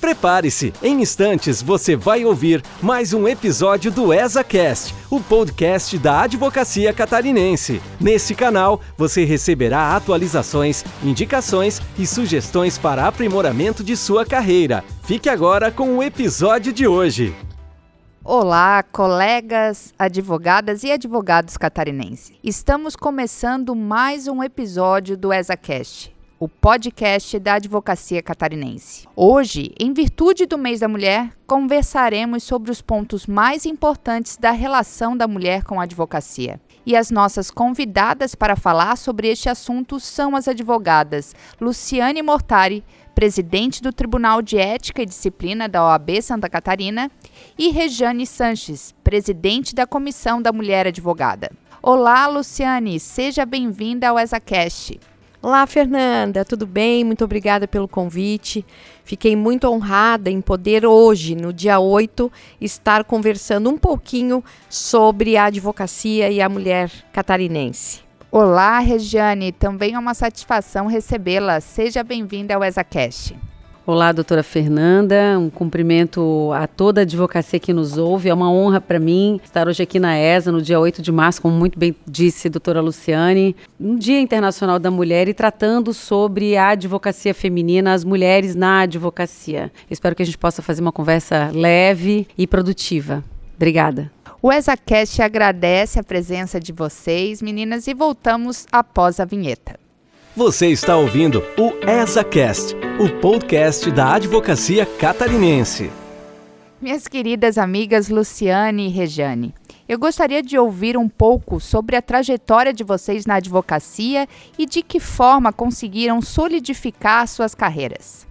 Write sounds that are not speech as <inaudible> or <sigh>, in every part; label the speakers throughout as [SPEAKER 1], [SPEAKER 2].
[SPEAKER 1] Prepare-se, em instantes você vai ouvir mais um episódio do ESACast, o podcast da Advocacia Catarinense. Nesse canal você receberá atualizações, indicações e sugestões para aprimoramento de sua carreira. Fique agora com o episódio de hoje.
[SPEAKER 2] Olá, colegas, advogadas e advogados catarinenses. Estamos começando mais um episódio do ESACast o podcast da Advocacia Catarinense. Hoje, em virtude do Mês da Mulher, conversaremos sobre os pontos mais importantes da relação da mulher com a advocacia. E as nossas convidadas para falar sobre este assunto são as advogadas Luciane Mortari, presidente do Tribunal de Ética e Disciplina da OAB Santa Catarina, e Rejane Sanches, presidente da Comissão da Mulher Advogada. Olá, Luciane, seja bem-vinda ao ESACast.
[SPEAKER 3] Olá, Fernanda, tudo bem? Muito obrigada pelo convite. Fiquei muito honrada em poder hoje, no dia 8, estar conversando um pouquinho sobre a advocacia e a mulher catarinense.
[SPEAKER 2] Olá, Regiane, também é uma satisfação recebê-la. Seja bem-vinda ao ESACast.
[SPEAKER 4] Olá, doutora Fernanda. Um cumprimento a toda a advocacia que nos ouve. É uma honra para mim estar hoje aqui na ESA, no dia 8 de março, como muito bem disse a doutora Luciane, um Dia Internacional da Mulher e tratando sobre a advocacia feminina, as mulheres na advocacia. Espero que a gente possa fazer uma conversa leve e produtiva. Obrigada.
[SPEAKER 2] O ESACast agradece a presença de vocês, meninas, e voltamos após a vinheta.
[SPEAKER 1] Você está ouvindo o ESACast, o podcast da Advocacia Catarinense.
[SPEAKER 2] Minhas queridas amigas Luciane e Rejane, eu gostaria de ouvir um pouco sobre a trajetória de vocês na advocacia e de que forma conseguiram solidificar suas carreiras.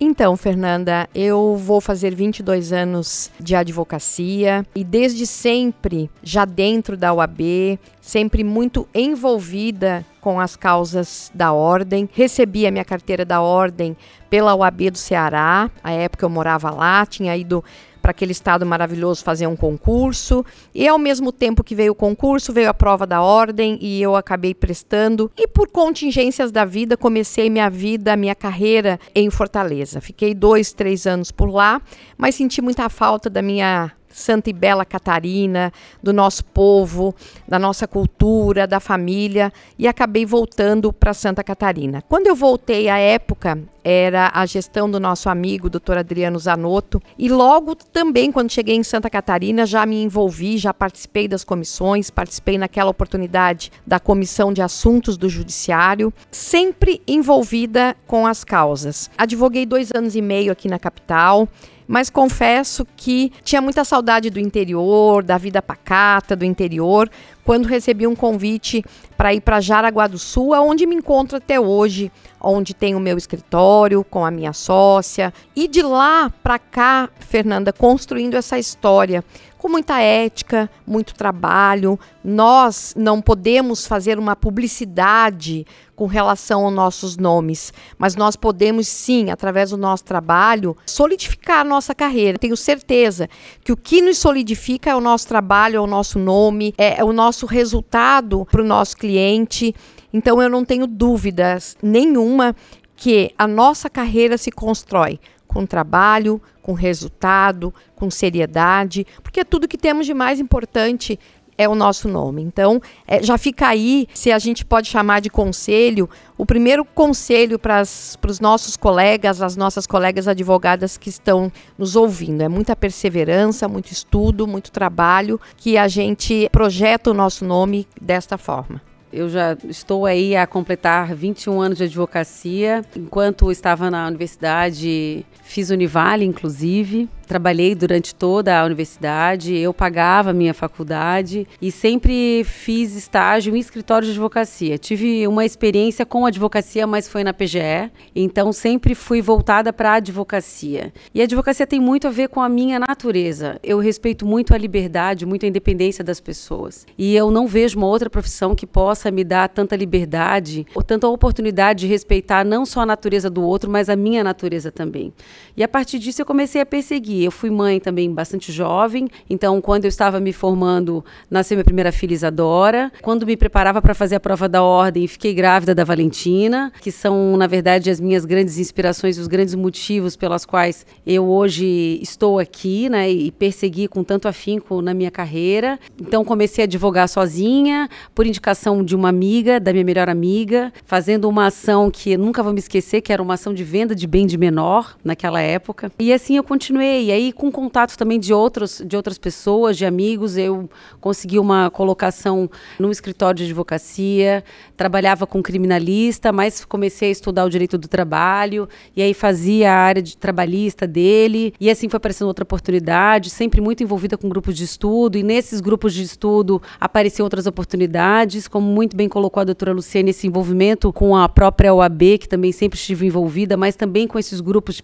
[SPEAKER 3] Então, Fernanda, eu vou fazer 22 anos de advocacia e desde sempre, já dentro da UAB, sempre muito envolvida com as causas da ordem. Recebi a minha carteira da ordem pela UAB do Ceará, a época eu morava lá, tinha ido para aquele estado maravilhoso fazer um concurso. E ao mesmo tempo que veio o concurso, veio a prova da ordem e eu acabei prestando. E por contingências da vida, comecei minha vida, minha carreira em Fortaleza. Fiquei dois, três anos por lá, mas senti muita falta da minha Santa e Bela Catarina, do nosso povo, da nossa cultura, da família, e acabei voltando para Santa Catarina. Quando eu voltei, à época era a gestão do nosso amigo, doutor Adriano Zanotto, e logo também, quando cheguei em Santa Catarina, já me envolvi, já participei das comissões, participei naquela oportunidade da Comissão de Assuntos do Judiciário, sempre envolvida com as causas. Advoguei dois anos e meio aqui na capital, mas confesso que tinha muita saudade do interior, da vida pacata do interior, quando recebi um convite para ir para Jaraguá do Sul, onde me encontro até hoje, onde tem o meu escritório com a minha sócia, e de lá para cá, Fernanda, construindo essa história com muita ética, muito trabalho. Nós não podemos fazer uma publicidade com relação aos nossos nomes, mas nós podemos sim, através do nosso trabalho, solidificar a nossa carreira. Tenho certeza que o que nos solidifica é o nosso trabalho, é o nosso nome, é, o nosso resultado para o nosso cliente. Então eu não tenho dúvidas nenhuma que a nossa carreira se constrói com trabalho, com resultado, com seriedade, porque tudo que temos de mais importante é o nosso nome. Então, é, já fica aí, se a gente pode chamar de conselho, o primeiro conselho para os nossos colegas, as nossas colegas advogadas que estão nos ouvindo. É muita perseverança, muito estudo, muito trabalho, que a gente projeta o nosso nome desta forma.
[SPEAKER 4] Eu já estou aí a completar 21 anos de advocacia. Enquanto estava na universidade, fiz Univale, inclusive. Trabalhei durante toda a universidade, eu pagava a minha faculdade e sempre fiz estágio em escritório de advocacia. Tive uma experiência com advocacia, mas foi na PGE, então sempre fui voltada para a advocacia. E a advocacia tem muito a ver com a minha natureza. Eu respeito muito a liberdade, muito a independência das pessoas. E eu não vejo uma outra profissão que possa me dar tanta liberdade ou tanta oportunidade de respeitar não só a natureza do outro, mas a minha natureza também. E a partir disso eu comecei a perseguir seguir. Eu fui mãe também bastante jovem, então quando eu estava me formando, nasceu minha primeira filha Isadora. Quando me preparava para fazer a prova da ordem, fiquei grávida da Valentina, que são, na verdade, as minhas grandes inspirações, os grandes motivos pelas quais eu hoje estou aqui, né, e persegui com tanto afinco na minha carreira. Então comecei a advogar sozinha, por indicação de uma amiga, da minha melhor amiga, fazendo uma ação que nunca vou me esquecer, que era uma ação de venda de bem de menor naquela época. E assim eu continuei. E aí, com contato também de, outros, de outras pessoas, de amigos, eu consegui uma colocação num escritório de advocacia, trabalhava com criminalista, mas comecei a estudar o direito do trabalho, e aí fazia a área de trabalhista dele, e assim foi aparecendo outra oportunidade, sempre muito envolvida com grupos de estudo, e nesses grupos de estudo apareciam outras oportunidades, como muito bem colocou a doutora Luciane, esse envolvimento com a própria OAB, que também sempre estive envolvida, mas também com esses grupos que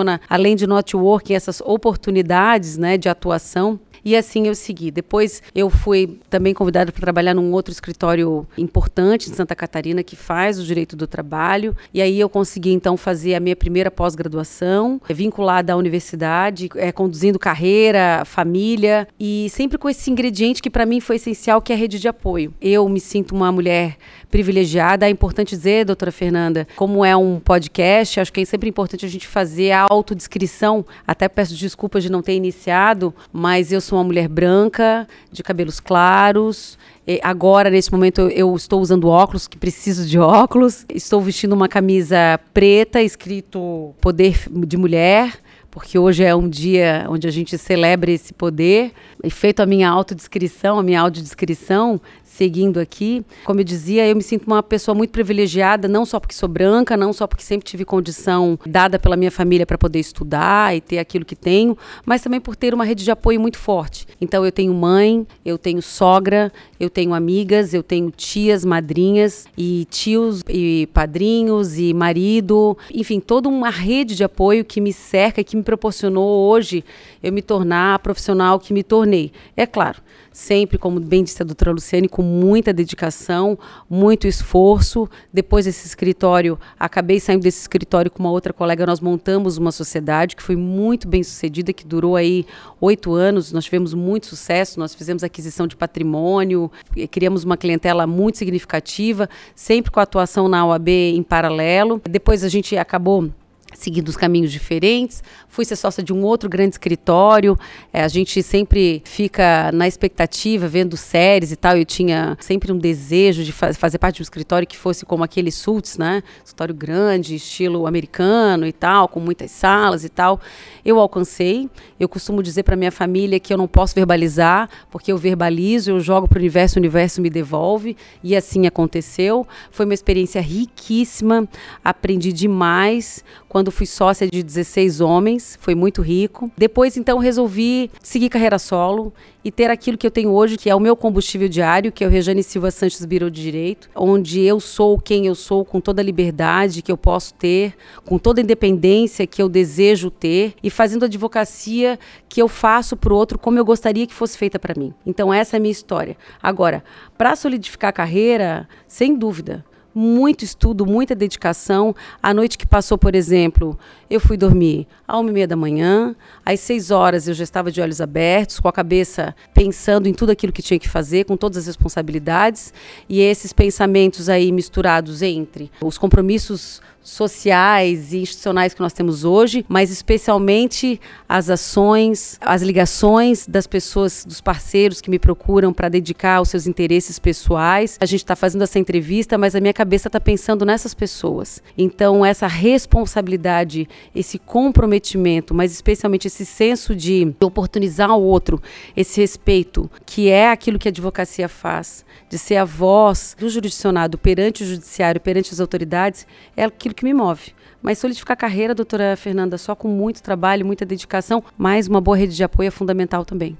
[SPEAKER 4] proporciona, além de networking, essas oportunidades né, de atuação. E assim eu segui. Depois eu fui também convidada para trabalhar num outro escritório importante em Santa Catarina que faz o direito do trabalho. E aí eu consegui então fazer a minha primeira pós-graduação, é, vinculada à universidade, é, conduzindo carreira, família e sempre com esse ingrediente que para mim foi essencial, que é a rede de apoio. Eu me sinto uma mulher privilegiada. É importante dizer, doutora Fernanda, como é um podcast, acho que é sempre importante a gente fazer a autodescrição. Até peço desculpas de não ter iniciado, mas eu sou uma mulher branca, de cabelos claros. Agora, nesse momento, eu, eu estou usando óculos, que preciso de <laughs> óculos. Estou vestindo uma camisa preta, escrito Poder de Mulher porque hoje é um dia onde a gente celebra esse poder. E feito a minha autodescrição, a minha audiodescrição, seguindo aqui. Como eu dizia, eu me sinto uma pessoa muito privilegiada, não só porque sou branca, não só porque sempre tive condição dada pela minha família para poder estudar e ter aquilo que tenho, mas também por ter uma rede de apoio muito forte. Então eu tenho mãe, eu tenho sogra, eu tenho amigas, eu tenho tias, madrinhas e tios e padrinhos e marido, enfim, toda uma rede de apoio que me cerca e que me proporcionou hoje eu me tornar a profissional que me tornei. É claro, sempre, como bem disse a doutora Luciane, com muita dedicação, muito esforço. Depois desse escritório, acabei saindo desse escritório com uma outra colega, nós montamos uma sociedade que foi muito bem sucedida, que durou aí oito anos, nós tivemos muito sucesso, nós fizemos aquisição de patrimônio, criamos uma clientela muito significativa, sempre com a atuação na OAB em paralelo. Depois a gente acabou seguindo os caminhos diferentes. Fui ser sócia de um outro grande escritório. É, a gente sempre fica na expectativa, vendo séries e tal. Eu tinha sempre um desejo de fa fazer parte de um escritório que fosse como aquele Sultz, né? Escritório grande, estilo americano e tal, com muitas salas e tal. Eu alcancei. Eu costumo dizer para minha família que eu não posso verbalizar, porque eu verbalizo, eu jogo para o universo, o universo me devolve. E assim aconteceu. Foi uma experiência riquíssima. Aprendi demais quando fui sócia de 16 homens, foi muito rico. Depois, então, resolvi seguir carreira solo e ter aquilo que eu tenho hoje, que é o meu combustível diário, que é o Rejane Silva Santos Biro de Direito, onde eu sou quem eu sou, com toda a liberdade que eu posso ter, com toda a independência que eu desejo ter e fazendo a advocacia que eu faço para o outro como eu gostaria que fosse feita para mim. Então, essa é a minha história. Agora, para solidificar a carreira, sem dúvida, muito estudo, muita dedicação. A noite que passou, por exemplo, eu fui dormir às uma e meia da manhã, às seis horas eu já estava de olhos abertos, com a cabeça pensando em tudo aquilo que tinha que fazer, com todas as responsabilidades, e esses pensamentos aí misturados entre os compromissos sociais e institucionais que nós temos hoje, mas especialmente as ações, as ligações das pessoas, dos parceiros que me procuram para dedicar aos seus interesses pessoais. A gente está fazendo essa entrevista, mas a minha cabeça está pensando nessas pessoas. Então, essa responsabilidade, esse comprometimento, mas especialmente esse senso de oportunizar o outro, esse respeito, que é aquilo que a advocacia faz, de ser a voz do jurisdicionado perante o judiciário, perante as autoridades, é aquilo que me move. Mas solidificar a carreira, doutora Fernanda, só com muito trabalho, muita dedicação, mas uma boa rede de apoio é fundamental também.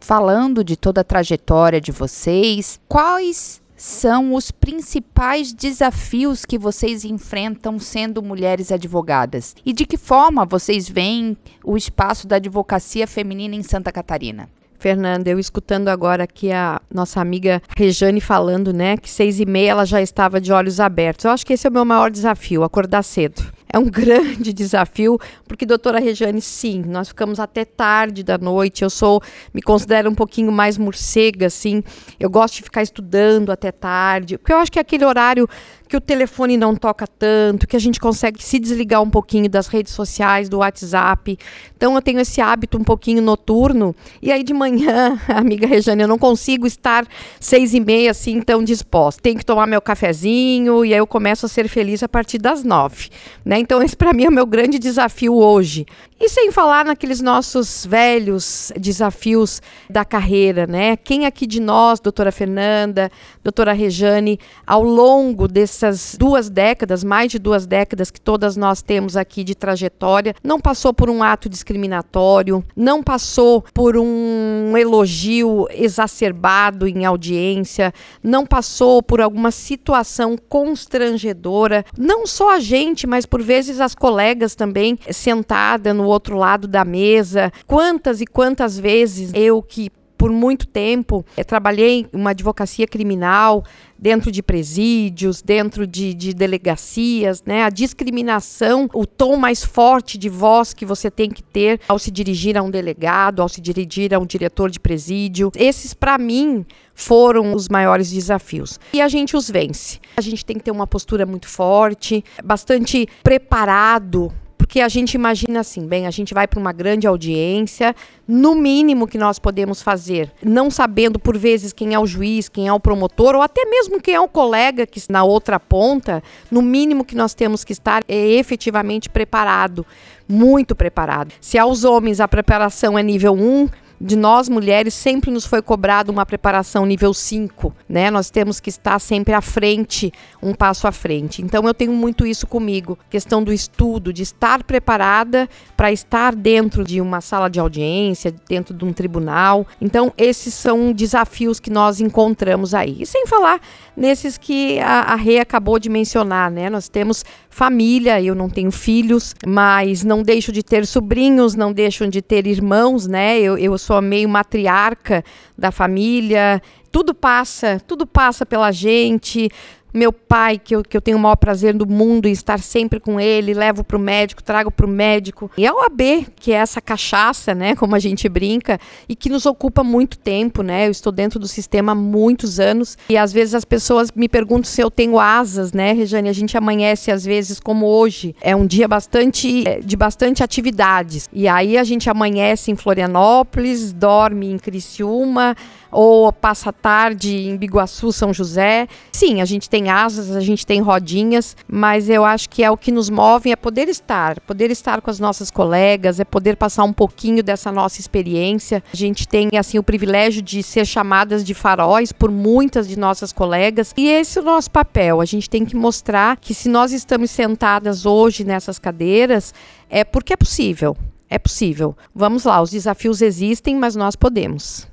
[SPEAKER 2] Falando de toda a trajetória de vocês, quais são os principais desafios que vocês enfrentam sendo mulheres advogadas? E de que forma vocês veem o espaço da advocacia feminina em Santa Catarina?
[SPEAKER 3] Fernanda, eu escutando agora aqui a nossa amiga Rejane falando, né, que seis e meia ela já estava de olhos abertos. Eu acho que esse é o meu maior desafio, acordar cedo. É um <laughs> grande desafio, porque, doutora Regiane, sim, nós ficamos até tarde da noite. Eu sou, me considero um pouquinho mais morcega, assim. Eu gosto de ficar estudando até tarde, porque eu acho que é aquele horário que o telefone não toca tanto, que a gente consegue se desligar um pouquinho das redes sociais, do WhatsApp. Então eu tenho esse hábito um pouquinho noturno. E aí de manhã, <laughs> amiga Rejane, eu não consigo estar seis e meia assim tão disposta. Tenho que tomar meu cafezinho e aí eu começo a ser feliz a partir das nove. Né? Então esse para mim é o meu grande desafio hoje. E sem falar naqueles nossos velhos desafios da carreira, né? Quem aqui de nós, doutora Fernanda, doutora Rejane, ao longo dessas duas décadas, mais de duas décadas que todas nós temos aqui de trajetória, não passou por um ato discriminatório, não passou por um elogio exacerbado em audiência, não passou por alguma situação constrangedora, não só a gente, mas por vezes as colegas também sentada no outro lado da mesa. Quantas e quantas vezes eu que por muito tempo eh, trabalhei uma advocacia criminal dentro de presídios, dentro de, de, delegacias, né? A discriminação, o tom mais forte de voz que você tem que ter ao se dirigir a um delegado, ao se dirigir a um diretor de presídio. Esses, para mim, foram os maiores desafios. E a gente os vence. A gente tem que ter uma postura muito forte, bastante preparado porque a gente imagina assim, bem, a gente vai para uma grande audiência, no mínimo que nós podemos fazer, não sabendo por vezes quem é o juiz, quem é o promotor, ou até mesmo quem é o colega que na outra ponta, no mínimo que nós temos que estar é efetivamente preparado, muito preparado. Se aos homens a preparação é nível 1, de nós mulheres sempre nos foi cobrado uma preparação nível 5, né? Nós temos que estar sempre à frente, um passo à frente. Então eu tenho muito isso comigo, questão do estudo, de estar preparada para estar dentro de uma sala de audiência, dentro de um tribunal. Então esses são desafios que nós encontramos aí. E sem falar nesses que a, a Rê acabou de mencionar, né? Nós temos família, eu não tenho filhos, mas não deixo de ter sobrinhos, não deixo de ter irmãos, né? Eu, eu sou meio matriarca da família. Tudo passa, tudo passa pela gente meu pai, que eu, que eu tenho o maior prazer do mundo em estar sempre com ele, levo para o médico, trago para o médico. E a OAB, que é essa cachaça, né, como a gente brinca, e que nos ocupa muito tempo, né? Eu estou dentro do sistema há muitos anos e às vezes as pessoas me perguntam se eu tenho asas, né, Rejane? A gente amanhece às vezes como hoje. É um dia bastante é, de bastante atividades. E aí a gente amanhece em Florianópolis, dorme em Criciúma, ou passa tarde em Biguaçu, São José. Sim, a gente tem asas, a gente tem rodinhas, mas eu acho que é o que nos move é poder estar, poder estar com as nossas colegas, é poder passar um pouquinho dessa nossa experiência. A gente tem assim o privilégio de ser chamadas de faróis por muitas de nossas colegas, e esse é o nosso papel. A gente tem que mostrar que se nós estamos sentadas hoje nessas cadeiras, é porque é possível. É possível. Vamos lá, os desafios existem, mas nós podemos.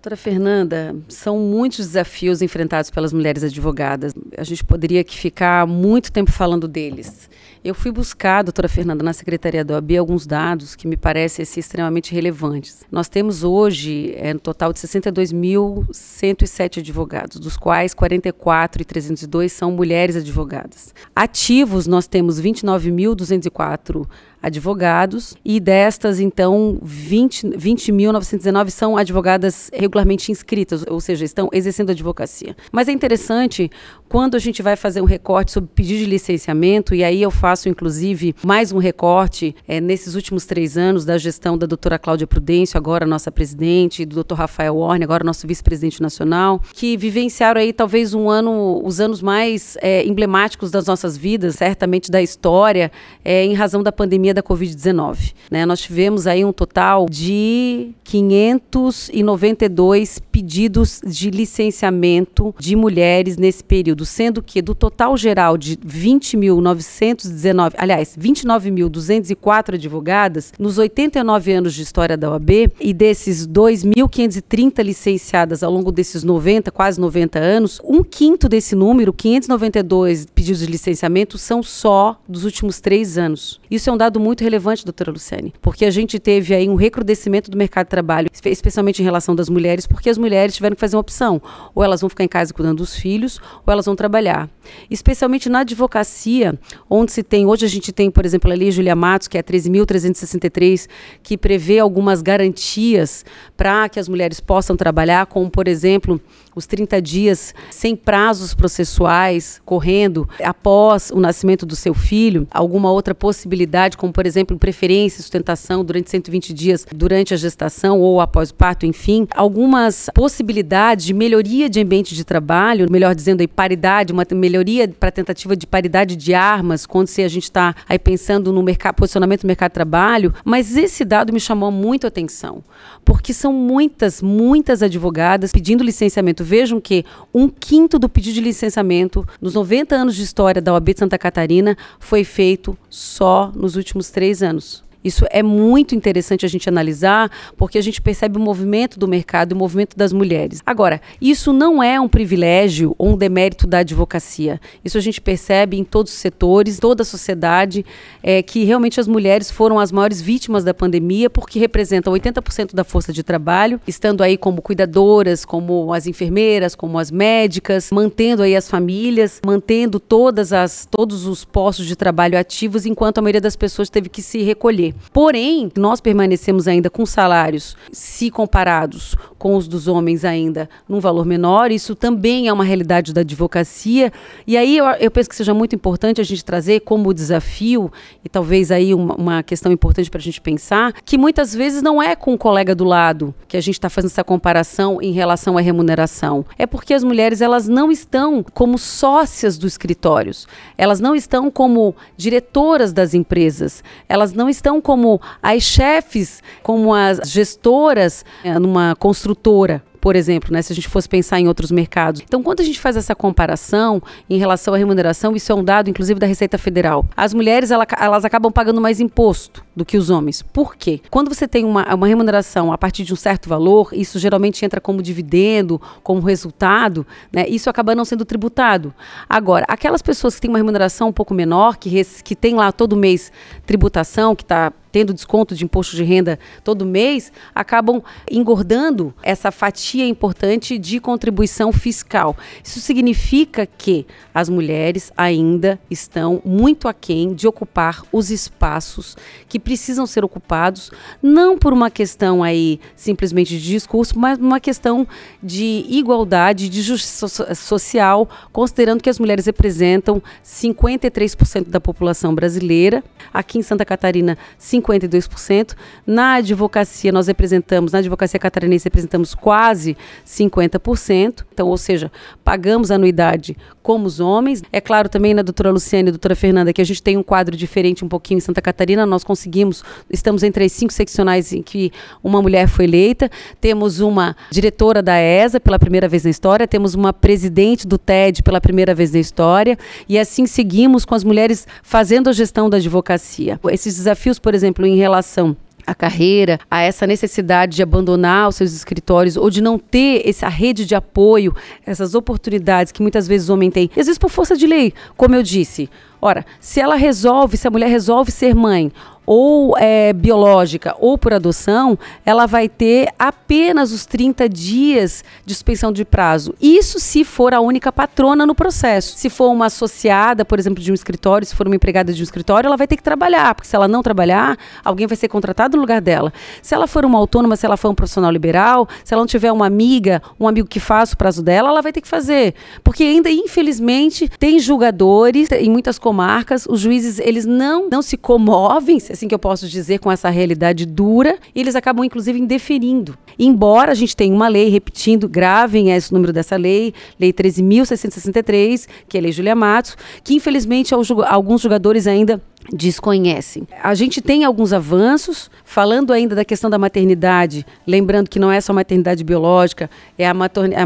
[SPEAKER 4] Doutora Fernanda, são muitos desafios enfrentados pelas mulheres advogadas. A gente poderia aqui ficar muito tempo falando deles. Eu fui buscar, doutora Fernanda, na Secretaria da OAB, alguns dados que me parecem assim, extremamente relevantes. Nós temos hoje, é, no total de 62.107 advogados, dos quais 44.302 são mulheres advogadas. Ativos, nós temos 29.204 advogados, e destas, então, 20.919 20 são advogadas regularmente inscritas, ou seja, estão exercendo advocacia. Mas é interessante quando a gente vai fazer um recorte sobre pedido de licenciamento, e aí eu faço, inclusive, mais um recorte é, nesses últimos três anos da gestão da doutora Cláudia Prudêncio, agora nossa presidente, e do doutor Rafael Warner, agora nosso vice-presidente nacional, que vivenciaram aí talvez um ano, os anos mais é, emblemáticos das nossas vidas, certamente da história, é, em razão da pandemia pandemia da Covid-19. Né? Nós tivemos aí um total de 592 pedidos de licenciamento de mulheres nesse período, sendo que do total geral de 20.919, aliás, 29.204 advogadas, nos 89 anos de história da OAB, e desses 2.530 licenciadas ao longo desses 90, quase 90 anos, um quinto desse número, 592 pedidos de licenciamento, são só dos últimos três anos. Isso é um dado muito relevante, doutora Luciane, porque a gente teve aí um recrudescimento do mercado de trabalho, especialmente em relação das mulheres, porque as mulheres tiveram que fazer uma opção, ou elas vão ficar em casa cuidando dos filhos, ou elas vão trabalhar. Especialmente na advocacia, onde se tem, hoje a gente tem, por exemplo, a Lei Julia Matos, que é a 13.363, que prevê algumas garantias para que as mulheres possam trabalhar, como, por exemplo, os 30 dias sem prazos processuais correndo após o nascimento do seu filho, alguma outra possibilidade, como por exemplo, preferência, sustentação durante 120 dias durante a gestação ou após o parto, enfim, algumas possibilidades de melhoria de ambiente de trabalho, melhor dizendo aí paridade, uma melhoria para tentativa de paridade de armas, quando se a gente está aí pensando no mercado, posicionamento do mercado de trabalho, mas esse dado me chamou muito a atenção, porque são muitas, muitas advogadas pedindo licenciamento Vejam que um quinto do pedido de licenciamento nos 90 anos de história da OAB de Santa Catarina foi feito só nos últimos três anos. Isso é muito interessante a gente analisar, porque a gente percebe o movimento do mercado e o movimento das mulheres. Agora, isso não é um privilégio ou um demérito da advocacia. Isso a gente percebe em todos os setores, toda a sociedade, é, que realmente as mulheres foram as maiores vítimas da pandemia, porque representam 80% da força de trabalho, estando aí como cuidadoras, como as enfermeiras, como as médicas, mantendo aí as famílias, mantendo todas as, todos os postos de trabalho ativos, enquanto a maioria das pessoas teve que se recolher. Porém, nós permanecemos ainda com salários, se comparados com os dos homens ainda, num valor menor. Isso também é uma realidade da advocacia. E aí eu, eu penso que seja muito importante a gente trazer como desafio, e talvez aí uma, uma questão importante para a gente pensar, que muitas vezes não é com o colega do lado que a gente está fazendo essa comparação em relação à remuneração. É porque as mulheres elas não estão como sócias dos escritórios, elas não estão como diretoras das empresas, elas não estão como as chefes, como as gestoras eh, numa construtora por exemplo, né, se a gente fosse pensar em outros mercados. Então, quando a gente faz essa comparação em relação à remuneração, isso é um dado, inclusive, da Receita Federal. As mulheres, ela, elas acabam pagando mais imposto do que os homens. Por quê? Quando você tem uma, uma remuneração a partir de um certo valor, isso geralmente entra como dividendo, como resultado, né, isso acaba não sendo tributado. Agora, aquelas pessoas que têm uma remuneração um pouco menor, que, res, que tem lá todo mês tributação, que está tendo desconto de imposto de renda todo mês, acabam engordando essa fatia importante de contribuição fiscal. Isso significa que as mulheres ainda estão muito aquém de ocupar os espaços que precisam ser ocupados, não por uma questão aí simplesmente de discurso, mas uma questão de igualdade, de justiça social, considerando que as mulheres representam 53% da população brasileira. Aqui em Santa Catarina, 52%. Na advocacia, nós representamos, na advocacia catarinense, representamos quase 50%. Então, ou seja, pagamos anuidade como os homens. É claro também, na né, doutora Luciane e doutora Fernanda, que a gente tem um quadro diferente um pouquinho em Santa Catarina. Nós conseguimos, estamos entre as cinco seccionais em que uma mulher foi eleita. Temos uma diretora da ESA pela primeira vez na história, temos uma presidente do TED pela primeira vez na história. E assim seguimos com as mulheres fazendo a gestão da advocacia. Esses desafios, por exemplo, exemplo, em relação à carreira, a essa necessidade de abandonar os seus escritórios ou de não ter essa rede de apoio, essas oportunidades que muitas vezes o homem tem, às vezes por força de lei, como eu disse. Ora, se ela resolve, se a mulher resolve ser mãe ou é, biológica ou por adoção, ela vai ter apenas os 30 dias de suspensão de prazo. Isso se for a única patrona no processo. Se for uma associada, por exemplo, de um escritório, se for uma empregada de um escritório, ela vai ter que trabalhar, porque se ela não trabalhar, alguém vai ser contratado no lugar dela. Se ela for uma autônoma, se ela for um profissional liberal, se ela não tiver uma amiga, um amigo que faça o prazo dela, ela vai ter que fazer. Porque ainda, infelizmente, tem julgadores em muitas comarcas, os juízes, eles não, não se comovem, se assim que eu posso dizer, com essa realidade dura, e eles acabam, inclusive, indeferindo. Embora a gente tenha uma lei, repetindo, gravem esse número dessa lei, Lei 13.663, que é a Lei Julia Matos, que infelizmente alguns jogadores ainda desconhecem. A gente tem alguns avanços, falando ainda da questão da maternidade, lembrando que não é só maternidade biológica, é a,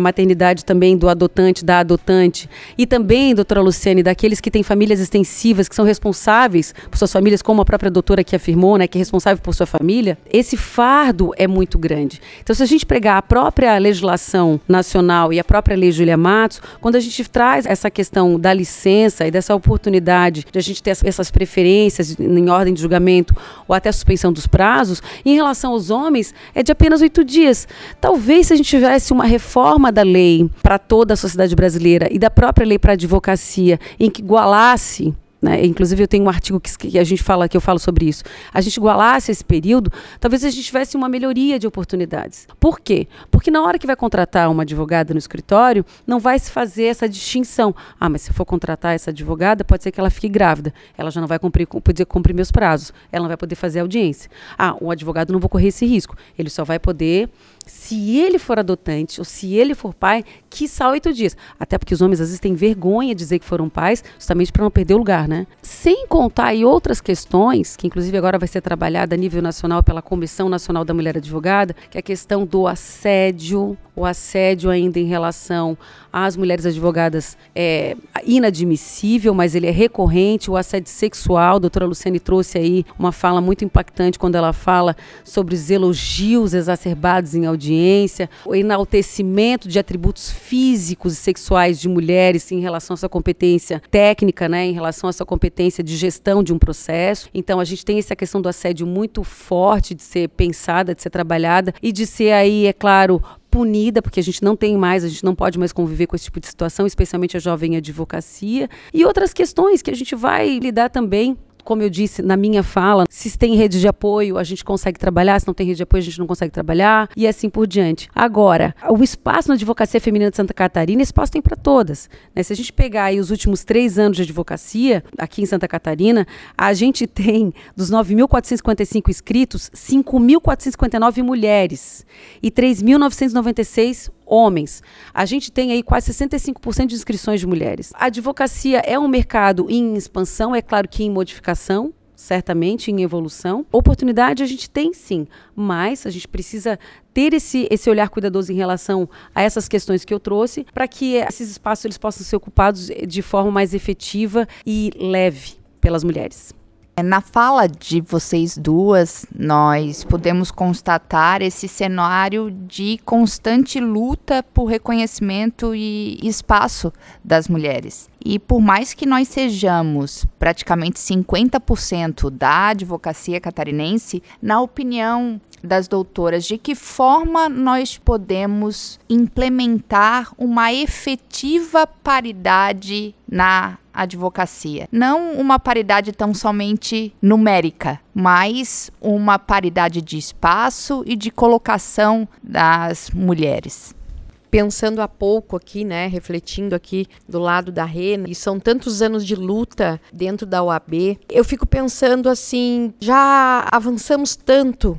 [SPEAKER 4] maternidade também do adotante, da adotante, e também, doutora Luciane, daqueles que têm famílias extensivas, que são responsáveis por suas famílias, como a própria doutora que afirmou, né, que é responsável por sua família, esse fardo é muito grande. Então, se a gente pregar a própria legislação nacional e a própria lei Julia Matos, quando a gente traz essa questão da licença e dessa oportunidade de a gente ter essas preferências inferências em ordem de julgamento ou até suspensão dos prazos, em relação aos homens, é de apenas oito dias. Talvez se a gente tivesse uma reforma da lei para toda a sociedade brasileira e da própria lei para a advocacia, em que igualasse né? Inclusive eu tenho um artigo que, que, a gente fala que eu falo sobre isso. A gente igualasse esse período, talvez a gente tivesse uma melhoria de oportunidades. Por quê? Porque na hora que vai contratar uma advogada no escritório, não vai se fazer essa distinção. Ah, mas se for contratar essa advogada, pode ser que ela fique grávida. Ela já não vai cumprir, poder cumprir meus prazos. Ela não vai poder fazer audiência. Ah, o advogado não vou correr esse risco. Ele só vai poder se ele for adotante ou se ele for pai, que só oito dias. Até porque os homens às vezes têm vergonha de dizer que foram pais, justamente para não perder o lugar, né? Sem contar aí outras questões, que inclusive agora vai ser trabalhada a nível nacional pela Comissão Nacional da Mulher Advogada, que é a questão do assédio, o assédio ainda em relação às mulheres advogadas é inadmissível, mas ele é recorrente, o assédio sexual. A doutora Luciane trouxe aí uma fala muito impactante quando ela fala sobre os elogios exacerbados em audiência, o enaltecimento de atributos físicos e sexuais de mulheres em relação à sua competência técnica, né, em relação à sua competência de gestão de um processo. Então a gente tem essa questão do assédio muito forte de ser pensada, de ser trabalhada e de ser aí, é claro, punida, porque a gente não tem mais, a gente não pode mais conviver com esse tipo de situação, especialmente a jovem advocacia, e outras questões que a gente vai lidar também como eu disse na minha fala, se tem rede de apoio, a gente consegue trabalhar, se não tem rede de apoio, a gente não consegue trabalhar, e assim por diante. Agora, o espaço na advocacia feminina de Santa Catarina, espaço tem para todas. Né? Se a gente pegar aí os últimos três anos de advocacia, aqui em Santa Catarina, a gente tem, dos 9.455 inscritos, 5.459 mulheres e 3.996 homens. A gente tem aí quase 65% de inscrições de mulheres. A advocacia é um mercado em expansão, é claro que em modificação, certamente em evolução. Oportunidade a gente tem sim, mas a gente precisa ter esse, esse olhar cuidadoso em relação a essas questões que eu trouxe, para que esses espaços eles possam ser ocupados de forma mais efetiva e leve pelas mulheres.
[SPEAKER 2] É, na fala de vocês duas, nós podemos constatar esse cenário de constante luta por reconhecimento e espaço das mulheres. E por mais que nós sejamos praticamente 50% da advocacia catarinense, na opinião das doutoras, de que forma nós podemos implementar uma efetiva paridade na advocacia. Não uma paridade tão somente numérica, mas uma paridade de espaço e de colocação das mulheres
[SPEAKER 3] pensando há pouco aqui, né, refletindo aqui do lado da Rena, e são tantos anos de luta dentro da OAB, eu fico pensando assim, já avançamos tanto,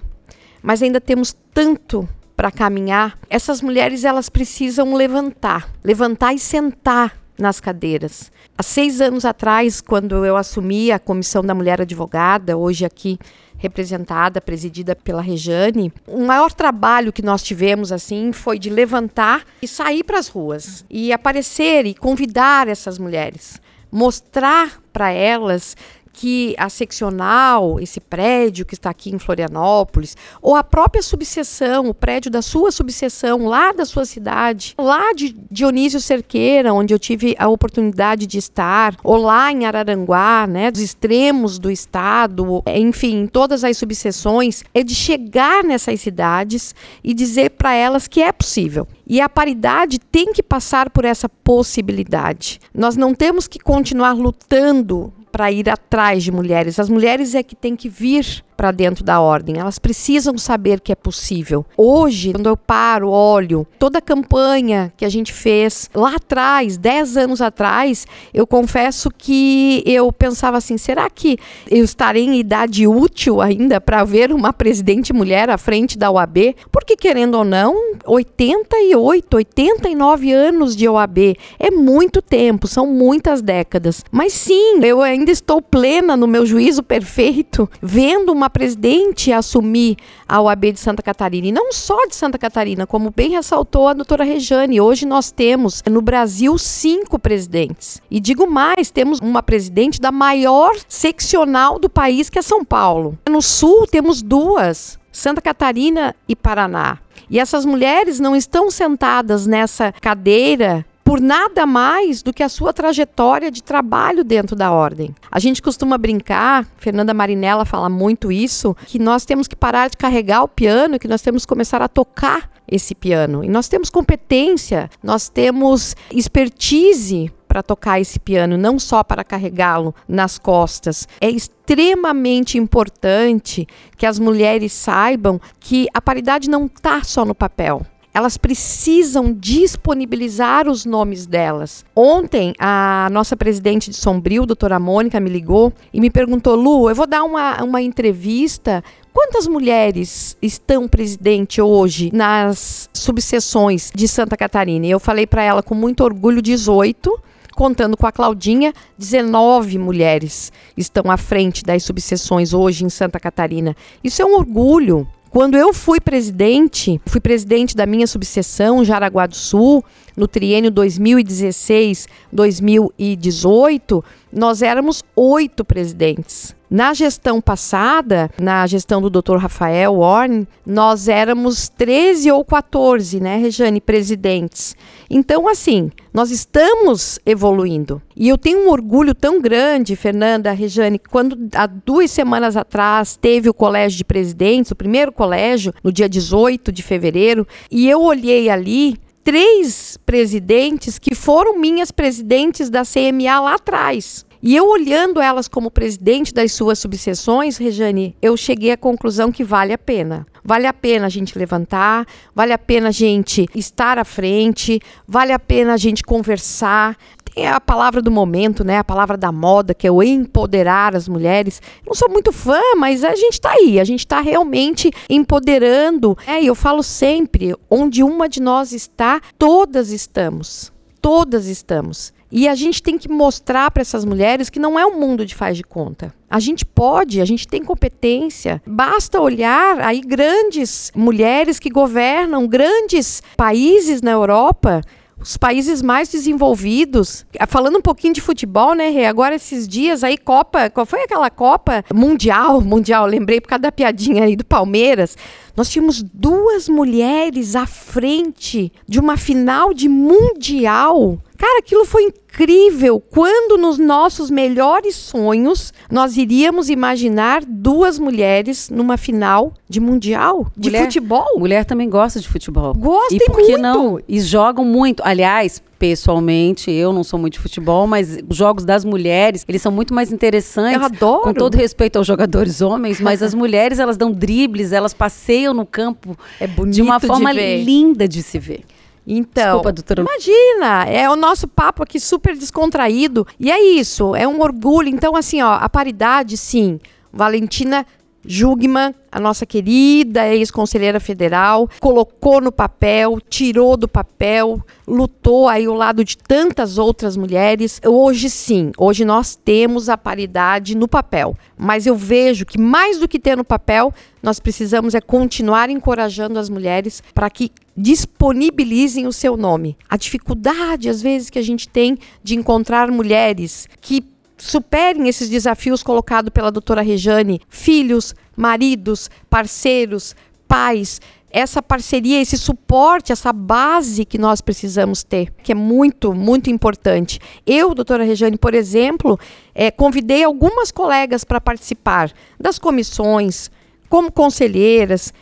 [SPEAKER 3] mas ainda temos tanto para caminhar. Essas mulheres elas precisam levantar, levantar e sentar nas cadeiras. Há seis anos atrás, quando eu assumi a Comissão da Mulher Advogada, hoje aqui representada, presidida pela Rejane, o maior trabalho que nós tivemos assim foi de levantar e sair para as ruas e aparecer e convidar essas mulheres, mostrar para elas que a seccional, esse prédio que está aqui em Florianópolis, ou a própria subseção, o prédio da sua subseção, lá da sua cidade, lá de Dionísio Cerqueira, onde eu tive a oportunidade de estar, ou lá em Araranguá, né, dos extremos do estado, enfim, todas as subseções, é de chegar nessas cidades e dizer para elas que é possível. E a paridade tem que passar por essa possibilidade. Nós não temos que continuar lutando para ir atrás de mulheres. As mulheres é que têm que vir para dentro da ordem. Elas precisam saber que é possível. Hoje, quando eu paro, olho toda a campanha que a gente fez lá atrás, 10 anos atrás, eu confesso que eu pensava assim: será que eu estarei em idade útil ainda para ver uma presidente mulher à frente da OAB? Porque, querendo ou não, 88, 89 anos de OAB é muito tempo, são muitas décadas. Mas sim, eu ainda estou plena no meu juízo perfeito, vendo uma uma presidente assumir a OAB de Santa Catarina, e não só de Santa Catarina, como bem ressaltou a doutora Rejane, hoje nós temos no Brasil cinco presidentes. E digo mais, temos uma presidente da maior seccional do país, que é São Paulo. No Sul temos duas, Santa Catarina e Paraná. E essas mulheres não estão sentadas nessa cadeira por nada mais do que a sua trajetória de trabalho dentro da ordem. A gente costuma brincar, Fernanda Marinella fala muito isso, que nós temos que parar de carregar o piano, que nós temos que começar a tocar esse piano. E nós temos competência, nós temos expertise para tocar esse piano, não só para carregá-lo nas costas. É extremamente importante que as mulheres saibam que a paridade não está só no papel elas precisam disponibilizar os nomes delas. Ontem, a nossa presidente de Sombrio, doutora Mônica, me ligou e me perguntou: Lu, eu vou dar uma, uma entrevista. Quantas mulheres estão presidente hoje nas subseções de Santa Catarina? Eu falei para ela com muito orgulho: 18 contando com a Claudinha, 19 mulheres estão à frente das subseções hoje em Santa Catarina. Isso é um orgulho. Quando eu fui presidente, fui presidente da minha subseção Jaraguá do Sul, no triênio 2016-2018, nós éramos oito presidentes. Na gestão passada, na gestão do Dr. Rafael Warren, nós éramos 13 ou 14, né, Rejane, presidentes. Então, assim, nós estamos evoluindo. E eu tenho um orgulho tão grande, Fernanda, Rejane, quando há duas semanas atrás teve o colégio de presidentes, o primeiro colégio, no dia 18 de fevereiro, e eu olhei ali três presidentes que foram minhas presidentes da CMA lá atrás. E eu olhando elas como presidente das suas subseções, Rejane, eu cheguei à conclusão que vale a pena. Vale a pena a gente levantar, vale a pena a gente estar à frente, vale a pena a gente conversar. Tem a palavra do momento, né? A palavra da moda, que é o empoderar as mulheres. Não sou muito fã, mas a gente está aí, a gente está realmente empoderando. É, eu falo sempre, onde uma de nós está, todas estamos. Todas estamos. E a gente tem que mostrar para essas mulheres que não é um mundo de faz de conta. A gente pode, a gente tem competência. Basta olhar aí grandes mulheres que governam grandes países na Europa os países mais desenvolvidos. Falando um pouquinho de futebol, né, Rê? Agora esses dias aí, Copa, qual foi aquela Copa? Mundial, <laughs> Mundial, lembrei por causa da piadinha aí do Palmeiras. Nós tínhamos duas mulheres à frente de uma final de Mundial. Cara, aquilo foi incrível. Quando nos nossos melhores sonhos nós iríamos imaginar duas mulheres numa final de mundial de
[SPEAKER 4] mulher,
[SPEAKER 3] futebol?
[SPEAKER 4] Mulher também gosta de futebol.
[SPEAKER 3] Gosta
[SPEAKER 4] e por
[SPEAKER 3] que
[SPEAKER 4] não? E jogam muito. Aliás, pessoalmente, eu não sou muito de futebol, mas os jogos das mulheres, eles são muito mais interessantes.
[SPEAKER 3] Eu adoro.
[SPEAKER 4] Com todo respeito aos jogadores homens, mas as <laughs> mulheres, elas dão dribles, elas passeiam no campo
[SPEAKER 3] é bonito
[SPEAKER 4] de uma forma
[SPEAKER 3] de
[SPEAKER 4] linda de se ver.
[SPEAKER 3] Então,
[SPEAKER 4] Desculpa, doutora.
[SPEAKER 3] imagina, é o nosso papo aqui super descontraído. E é isso, é um orgulho. Então, assim, ó, a paridade, sim. Valentina Jugman, a nossa querida ex-conselheira federal, colocou no papel, tirou do papel, lutou aí ao lado de tantas outras mulheres. Hoje sim, hoje nós temos a paridade no papel, mas eu vejo que mais do que ter no papel, nós precisamos é continuar encorajando as mulheres para que disponibilizem o seu nome. A dificuldade às vezes que a gente tem de encontrar mulheres que superem esses desafios colocados pela doutora Rejane, filhos, maridos, parceiros, pais, essa parceria, esse suporte, essa base que nós precisamos ter, que é muito, muito importante. Eu, doutora Rejane, por exemplo, é, convidei algumas colegas para participar das comissões, como conselheiras,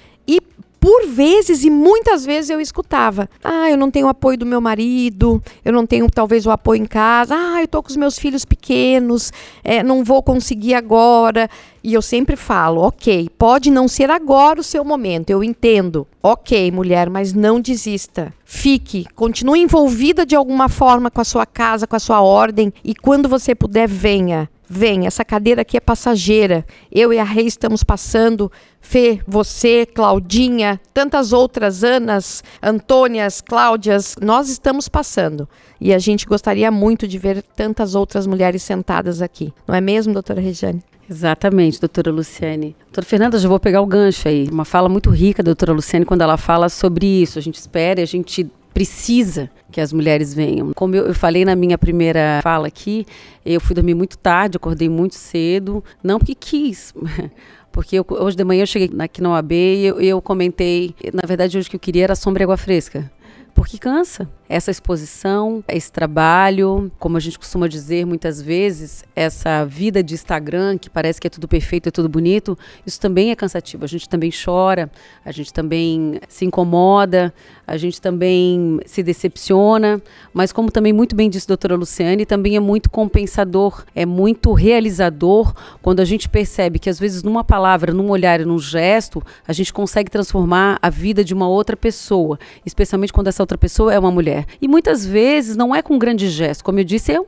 [SPEAKER 3] por vezes e muitas vezes eu escutava: ah, eu não tenho apoio do meu marido, eu não tenho talvez o apoio em casa, ah, eu tô com os meus filhos pequenos, é, não vou conseguir agora. E eu sempre falo: ok, pode não ser agora o seu momento, eu entendo. Ok, mulher, mas não desista. Fique, continue envolvida de alguma forma com a sua casa, com a sua ordem, e quando você puder, venha. Vem, essa cadeira aqui é passageira. Eu e a Rei estamos passando. Fê, você, Claudinha, tantas outras Anas, Antônias, Cláudias, nós estamos passando. E a gente gostaria muito de ver tantas outras mulheres sentadas aqui. Não é mesmo, doutora Regiane?
[SPEAKER 4] Exatamente, doutora Luciane. Doutora Fernanda, já vou pegar o gancho aí. Uma fala muito rica da doutora Luciane quando ela fala sobre isso. A gente espera a gente precisa que as mulheres venham. Como eu, falei na minha primeira fala aqui, eu fui dormir muito tarde, acordei muito cedo, não porque quis. <laughs> Porque eu, hoje de manhã eu cheguei aqui na OAB e eu, eu comentei, na verdade hoje o que eu queria era sombra e água fresca porque cansa. Essa exposição, esse trabalho, como a gente costuma dizer muitas vezes, essa vida de Instagram que parece que é tudo perfeito, é tudo bonito, isso também é cansativo. A gente também chora, a gente também se incomoda, a gente também se decepciona, mas como também muito bem disse a doutora Luciane, também é muito compensador, é muito realizador quando a gente percebe que às vezes numa palavra, num olhar e num gesto, a gente consegue transformar a vida de uma outra pessoa, especialmente quando essa outra pessoa é uma mulher. E muitas vezes não é com um grande gesto, como eu disse, é um,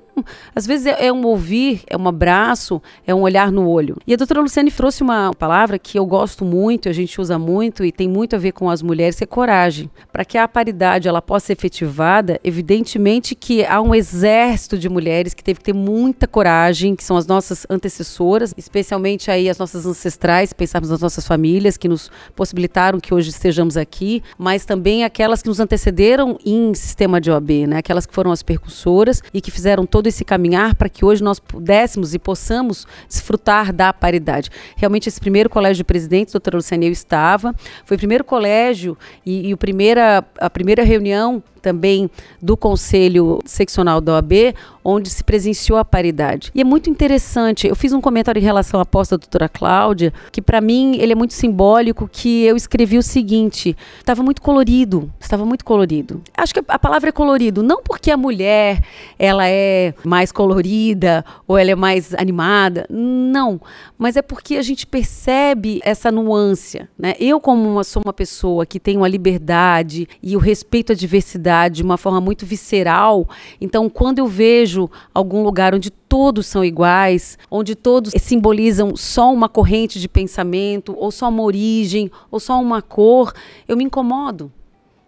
[SPEAKER 4] às vezes é, é um ouvir, é um abraço, é um olhar no olho. E a doutora Luciane trouxe uma palavra que eu gosto muito, a gente usa muito e tem muito a ver com as mulheres, é coragem. Para que a paridade ela possa ser efetivada, evidentemente que há um exército de mulheres que teve que ter muita coragem, que são as nossas antecessoras, especialmente aí as nossas ancestrais, pensarmos nas nossas famílias que nos possibilitaram que hoje estejamos aqui, mas também aquelas que nos antecederam em sistema de OAB, né? Aquelas que foram as percussoras e que fizeram todo esse caminhar para que hoje nós pudéssemos e possamos desfrutar da paridade. Realmente esse primeiro colégio de presidentes, doutora Luciane, eu estava, foi o primeiro colégio e, e o primeira a primeira reunião também do Conselho Seccional da OAB, onde se presenciou a paridade. E é muito interessante, eu fiz um comentário em relação à posta da doutora Cláudia, que para mim ele é muito simbólico, que eu escrevi o seguinte, estava muito colorido, estava muito colorido. Acho que a palavra é colorido, não porque a mulher ela é mais colorida ou ela é mais animada, não, mas é porque a gente percebe essa nuance, né? Eu como uma, sou uma pessoa que tem uma liberdade e o respeito à diversidade de uma forma muito visceral. Então, quando eu vejo algum lugar onde todos são iguais, onde todos simbolizam só uma corrente de pensamento, ou só uma origem, ou só uma cor, eu me incomodo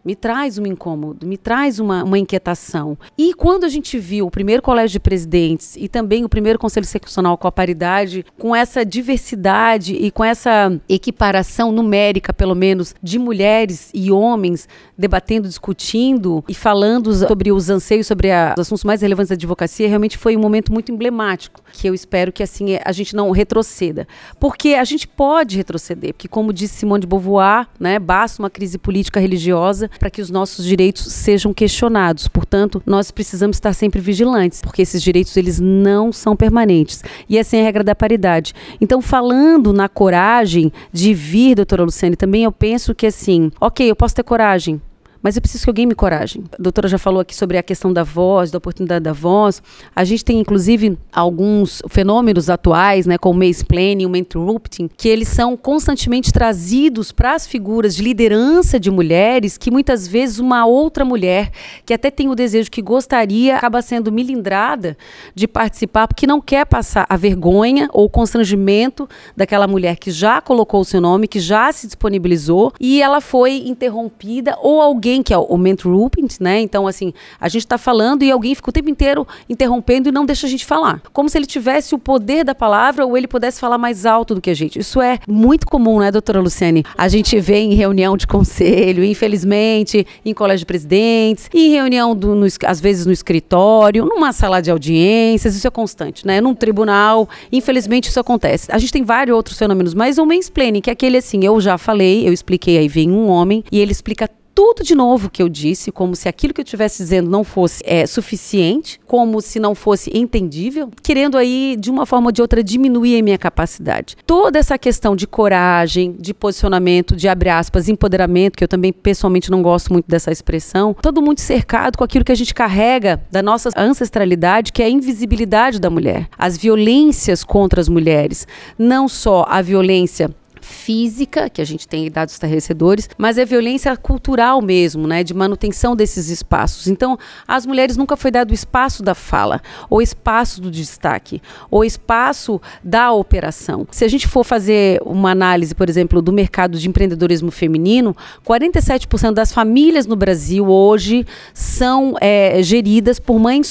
[SPEAKER 4] me traz um incômodo, me traz uma, uma inquietação. E quando a gente viu o primeiro colégio de presidentes e também o primeiro conselho seccional com a paridade, com essa diversidade e com essa equiparação numérica, pelo menos, de mulheres e homens debatendo, discutindo e falando sobre os anseios, sobre a, os assuntos mais relevantes da advocacia, realmente foi um momento muito emblemático, que eu espero que assim a gente não retroceda. Porque a gente pode retroceder, porque como disse Simone de Beauvoir, né, basta uma crise política religiosa para que os nossos direitos sejam questionados. Portanto, nós precisamos estar sempre vigilantes, porque esses direitos eles não são permanentes. E essa é a regra da paridade. Então, falando na coragem de vir, doutora Luciane, também eu penso que assim, ok, eu posso ter coragem, mas eu preciso que alguém me coragem. A doutora já falou aqui sobre a questão da voz, da oportunidade da voz. A gente tem, inclusive, alguns fenômenos atuais, né, como o mansplaining, o interrupting, que eles são constantemente trazidos para as figuras de liderança de mulheres, que muitas vezes uma outra mulher, que até tem o desejo que gostaria, acaba sendo milindrada de participar, porque não quer passar a vergonha ou o constrangimento daquela mulher que já colocou o seu nome, que já se disponibilizou, e ela foi interrompida, ou alguém que é o mentoruping, né? Então, assim, a gente está falando e alguém fica o tempo inteiro interrompendo e não deixa a gente falar. Como se ele tivesse o poder da palavra ou ele pudesse falar mais alto do que a gente. Isso é muito comum, né, doutora Luciane? A gente vê em reunião de conselho, infelizmente, em colégio de presidentes, em reunião, do, no, às vezes no escritório, numa sala de audiências, isso é constante, né? Num tribunal, infelizmente isso acontece. A gente tem vários outros fenômenos, mas o mansplaining, que é aquele assim, eu já falei, eu expliquei, aí vem um homem e ele explica tudo de novo que eu disse, como se aquilo que eu estivesse dizendo não fosse é, suficiente, como se não fosse entendível, querendo aí, de uma forma ou de outra, diminuir a minha capacidade. Toda essa questão de coragem, de posicionamento, de abre aspas, empoderamento, que eu também pessoalmente não gosto muito dessa expressão, todo mundo cercado com aquilo que a gente carrega da nossa ancestralidade, que é a invisibilidade da mulher. As violências contra as mulheres, não só a violência física, que a gente tem dados estarrecedores, mas é violência cultural mesmo, né, de manutenção desses espaços. Então, às mulheres nunca foi dado espaço da fala, ou espaço do destaque, ou espaço da operação. Se a gente for fazer uma análise, por exemplo, do mercado de empreendedorismo feminino, 47% das famílias no Brasil hoje são é, geridas por mães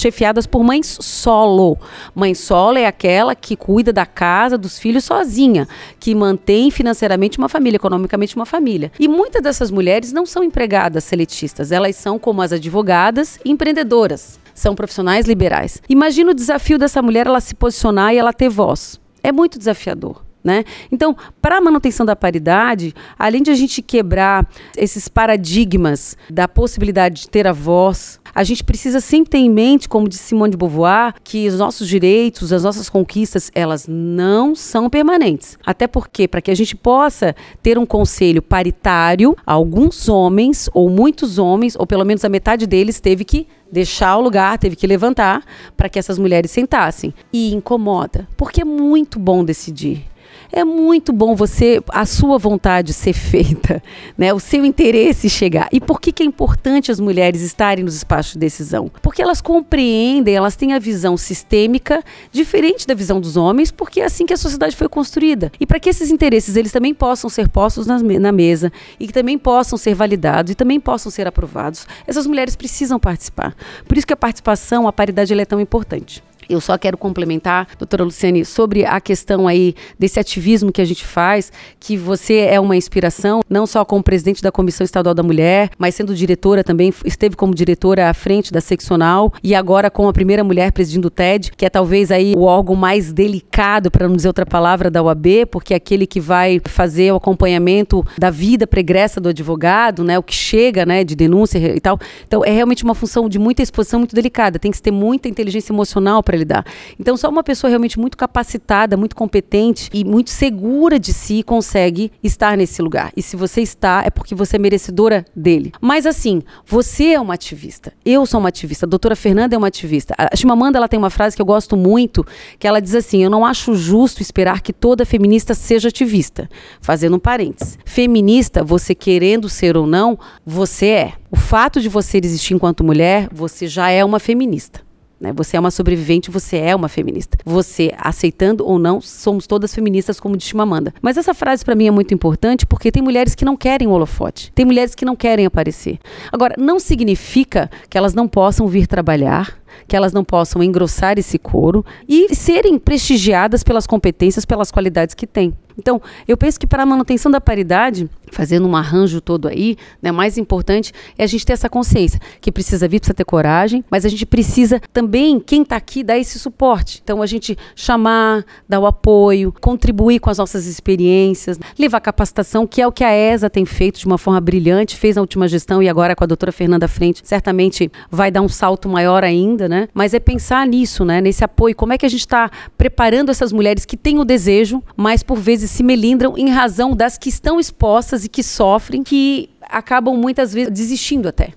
[SPEAKER 4] chefiadas por mães solo. Mãe solo é aquela que cuida da casa, dos filhos sozinha, que mantém financeiramente uma família, economicamente uma família. E muitas dessas mulheres não são empregadas seletistas, elas são como as advogadas empreendedoras. São profissionais liberais. Imagina o desafio dessa mulher ela se posicionar e ela ter voz. É muito desafiador. Né? Então, para a manutenção da paridade, além de a gente quebrar esses paradigmas da possibilidade de ter a voz, a gente precisa sempre ter em mente, como disse Simone de Beauvoir, que os nossos direitos, as nossas conquistas, elas não são permanentes. Até porque, para que a gente possa ter um conselho paritário, alguns homens, ou muitos homens, ou pelo menos a metade deles, teve que deixar o lugar, teve que levantar para que essas mulheres sentassem. E incomoda, porque é muito bom decidir é muito bom você, a sua vontade ser feita, né? o seu interesse chegar. E por que, que é importante as mulheres estarem nos espaços de decisão? Porque elas compreendem, elas têm a visão sistêmica diferente da visão dos homens, porque é assim que a sociedade foi construída. E para que esses interesses eles também possam ser postos na, na mesa e que também possam ser validados e também possam ser aprovados, essas mulheres precisam participar. Por isso que a participação, a paridade é tão importante. Eu só quero complementar, doutora Luciane, sobre a questão aí desse ativismo que a gente faz, que você é uma inspiração, não só como presidente da Comissão Estadual da Mulher, mas sendo diretora também, esteve como diretora à frente da seccional e agora com a primeira mulher presidindo o TED, que é talvez aí o órgão mais delicado, para não dizer outra palavra, da UAB, porque é aquele que vai fazer o acompanhamento da vida pregressa do advogado, né, o que chega, né, de denúncia e tal. Então é realmente uma função de muita exposição muito delicada, tem que ter muita inteligência emocional para lidar. Então, só uma pessoa realmente muito capacitada, muito competente e muito segura de si consegue estar nesse lugar. E se você está, é porque você é merecedora dele. Mas assim, você é uma ativista. Eu sou uma ativista. A doutora Fernanda é uma ativista. A Chimamanda ela tem uma frase que eu gosto muito, que ela diz assim: Eu não acho justo esperar que toda feminista seja ativista. Fazendo um parênteses. Feminista, você querendo ser ou não, você é. O fato de você existir enquanto mulher, você já é uma feminista. Né? Você é uma sobrevivente, você é uma feminista. Você, aceitando ou não, somos todas feministas, como diz Chimamanda. Mas essa frase para mim é muito importante porque tem mulheres que não querem o holofote. Tem mulheres que não querem aparecer. Agora, não significa que elas não possam vir trabalhar, que elas não possam engrossar esse couro e serem prestigiadas pelas competências, pelas qualidades que têm. Então, eu penso que para a manutenção da paridade, fazendo um arranjo todo aí, né, mais importante é a gente ter essa consciência que precisa vir, precisa ter coragem, mas a gente precisa também, quem está aqui, dar esse suporte. Então, a gente chamar, dar o apoio, contribuir com as nossas experiências, levar capacitação, que é o que a ESA tem feito de uma forma brilhante, fez na última gestão e agora com a doutora Fernanda Frente, certamente vai dar um salto maior ainda, né? Mas é pensar nisso, né? Nesse apoio, como é que a gente está preparando essas mulheres que têm o desejo, mas por vezes se melindram em razão das que estão expostas e que sofrem, que acabam muitas vezes desistindo até.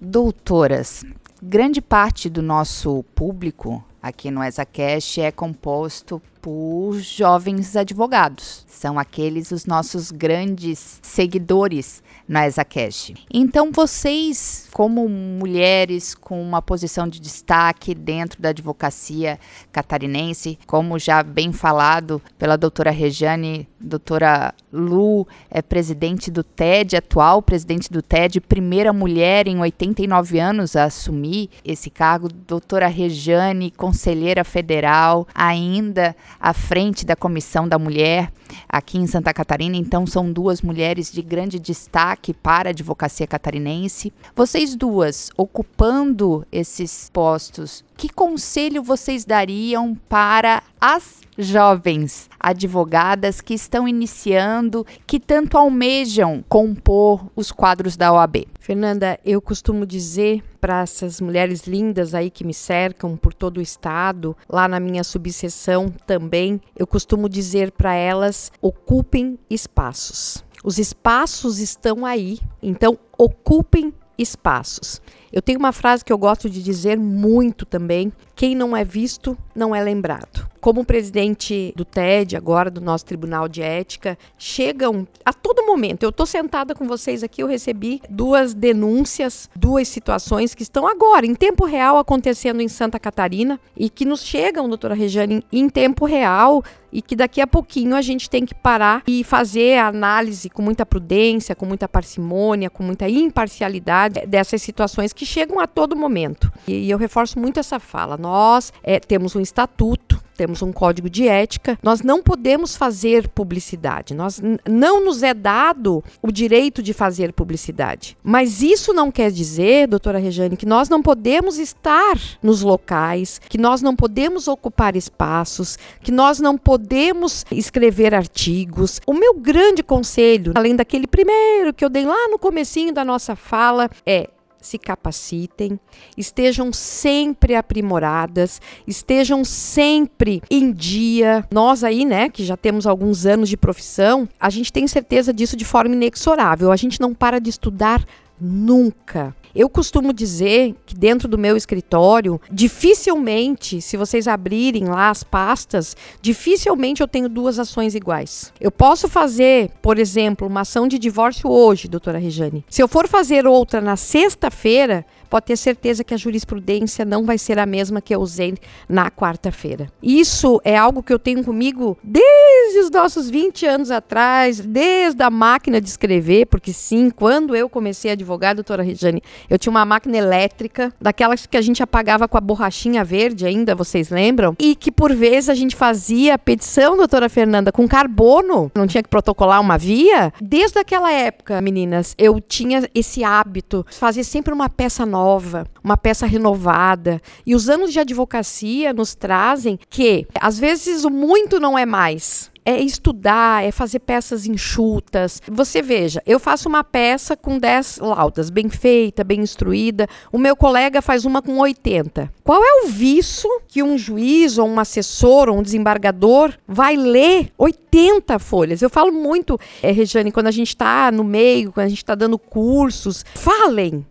[SPEAKER 2] Doutoras, grande parte do nosso público aqui no ESACast é composto por jovens advogados. São aqueles os nossos grandes seguidores na ESACast. Então, vocês, como mulheres com uma posição de destaque dentro da advocacia catarinense, como já bem falado pela doutora Rejane, doutora Lu é presidente do TED, atual presidente do TED, primeira mulher em 89 anos a assumir esse cargo, doutora Rejane, conselheira federal, ainda à frente da Comissão da Mulher aqui em Santa Catarina. Então, são duas mulheres de grande destaque para a advocacia catarinense. Vocês duas, ocupando esses postos, que conselho vocês dariam para as jovens advogadas que estão iniciando, que tanto almejam compor os quadros da OAB?
[SPEAKER 3] Fernanda, eu costumo dizer para essas mulheres lindas aí que me cercam por todo o estado, lá na minha subseção também, eu costumo dizer para elas: ocupem espaços. Os espaços estão aí, então ocupem espaços. Eu tenho uma frase que eu gosto de dizer muito também: quem não é visto não é lembrado. Como presidente do TED, agora do nosso Tribunal de Ética, chegam a todo momento. Eu estou sentada com vocês aqui, eu recebi duas denúncias, duas situações que estão agora, em tempo real, acontecendo em Santa Catarina e que nos chegam, doutora Regiane, em tempo real e que daqui a pouquinho a gente tem que parar e fazer a análise com muita prudência, com muita parcimônia, com muita imparcialidade dessas situações que chegam a todo momento. E, eu reforço muito essa fala. Nós é, temos um estatuto temos um código de ética, nós não podemos fazer publicidade. Nós não nos é dado o direito de fazer publicidade. Mas isso não quer dizer, doutora Rejane, que nós não podemos estar nos locais, que nós não podemos ocupar espaços, que nós não podemos escrever artigos. O meu grande conselho, além daquele primeiro que eu dei lá no comecinho da nossa fala, é se capacitem, estejam sempre aprimoradas, estejam sempre em dia. Nós aí, né, que já temos alguns anos de profissão, a gente tem certeza disso de forma inexorável. A gente não para de estudar nunca. Eu costumo dizer que dentro do meu escritório, dificilmente, se vocês abrirem lá as pastas, dificilmente eu tenho duas ações iguais. Eu posso fazer, por exemplo, uma ação de divórcio hoje, doutora Rejane. Se eu for fazer outra na sexta-feira, pode ter certeza que a jurisprudência não vai ser a mesma que eu usei na quarta-feira. Isso é algo que eu tenho comigo desde os nossos 20 anos atrás, desde a máquina de escrever, porque sim, quando eu comecei a advogar, doutora Regiane, eu tinha uma máquina elétrica, daquelas que a gente apagava com a borrachinha verde ainda, vocês lembram? E que por vezes a gente fazia petição, doutora Fernanda, com carbono, não tinha que protocolar uma via. Desde aquela época, meninas, eu tinha esse hábito, fazer sempre uma peça nova nova, uma peça renovada. E os anos de advocacia nos trazem que, às vezes, o muito não é mais é estudar, é fazer peças enxutas. Você veja, eu faço uma peça com 10 laudas, bem feita, bem instruída. O meu colega faz uma com 80. Qual é o vício que um juiz ou um assessor ou um desembargador vai ler 80 folhas? Eu falo muito, é, Regiane, quando a gente está no meio, quando a gente está dando cursos, falem,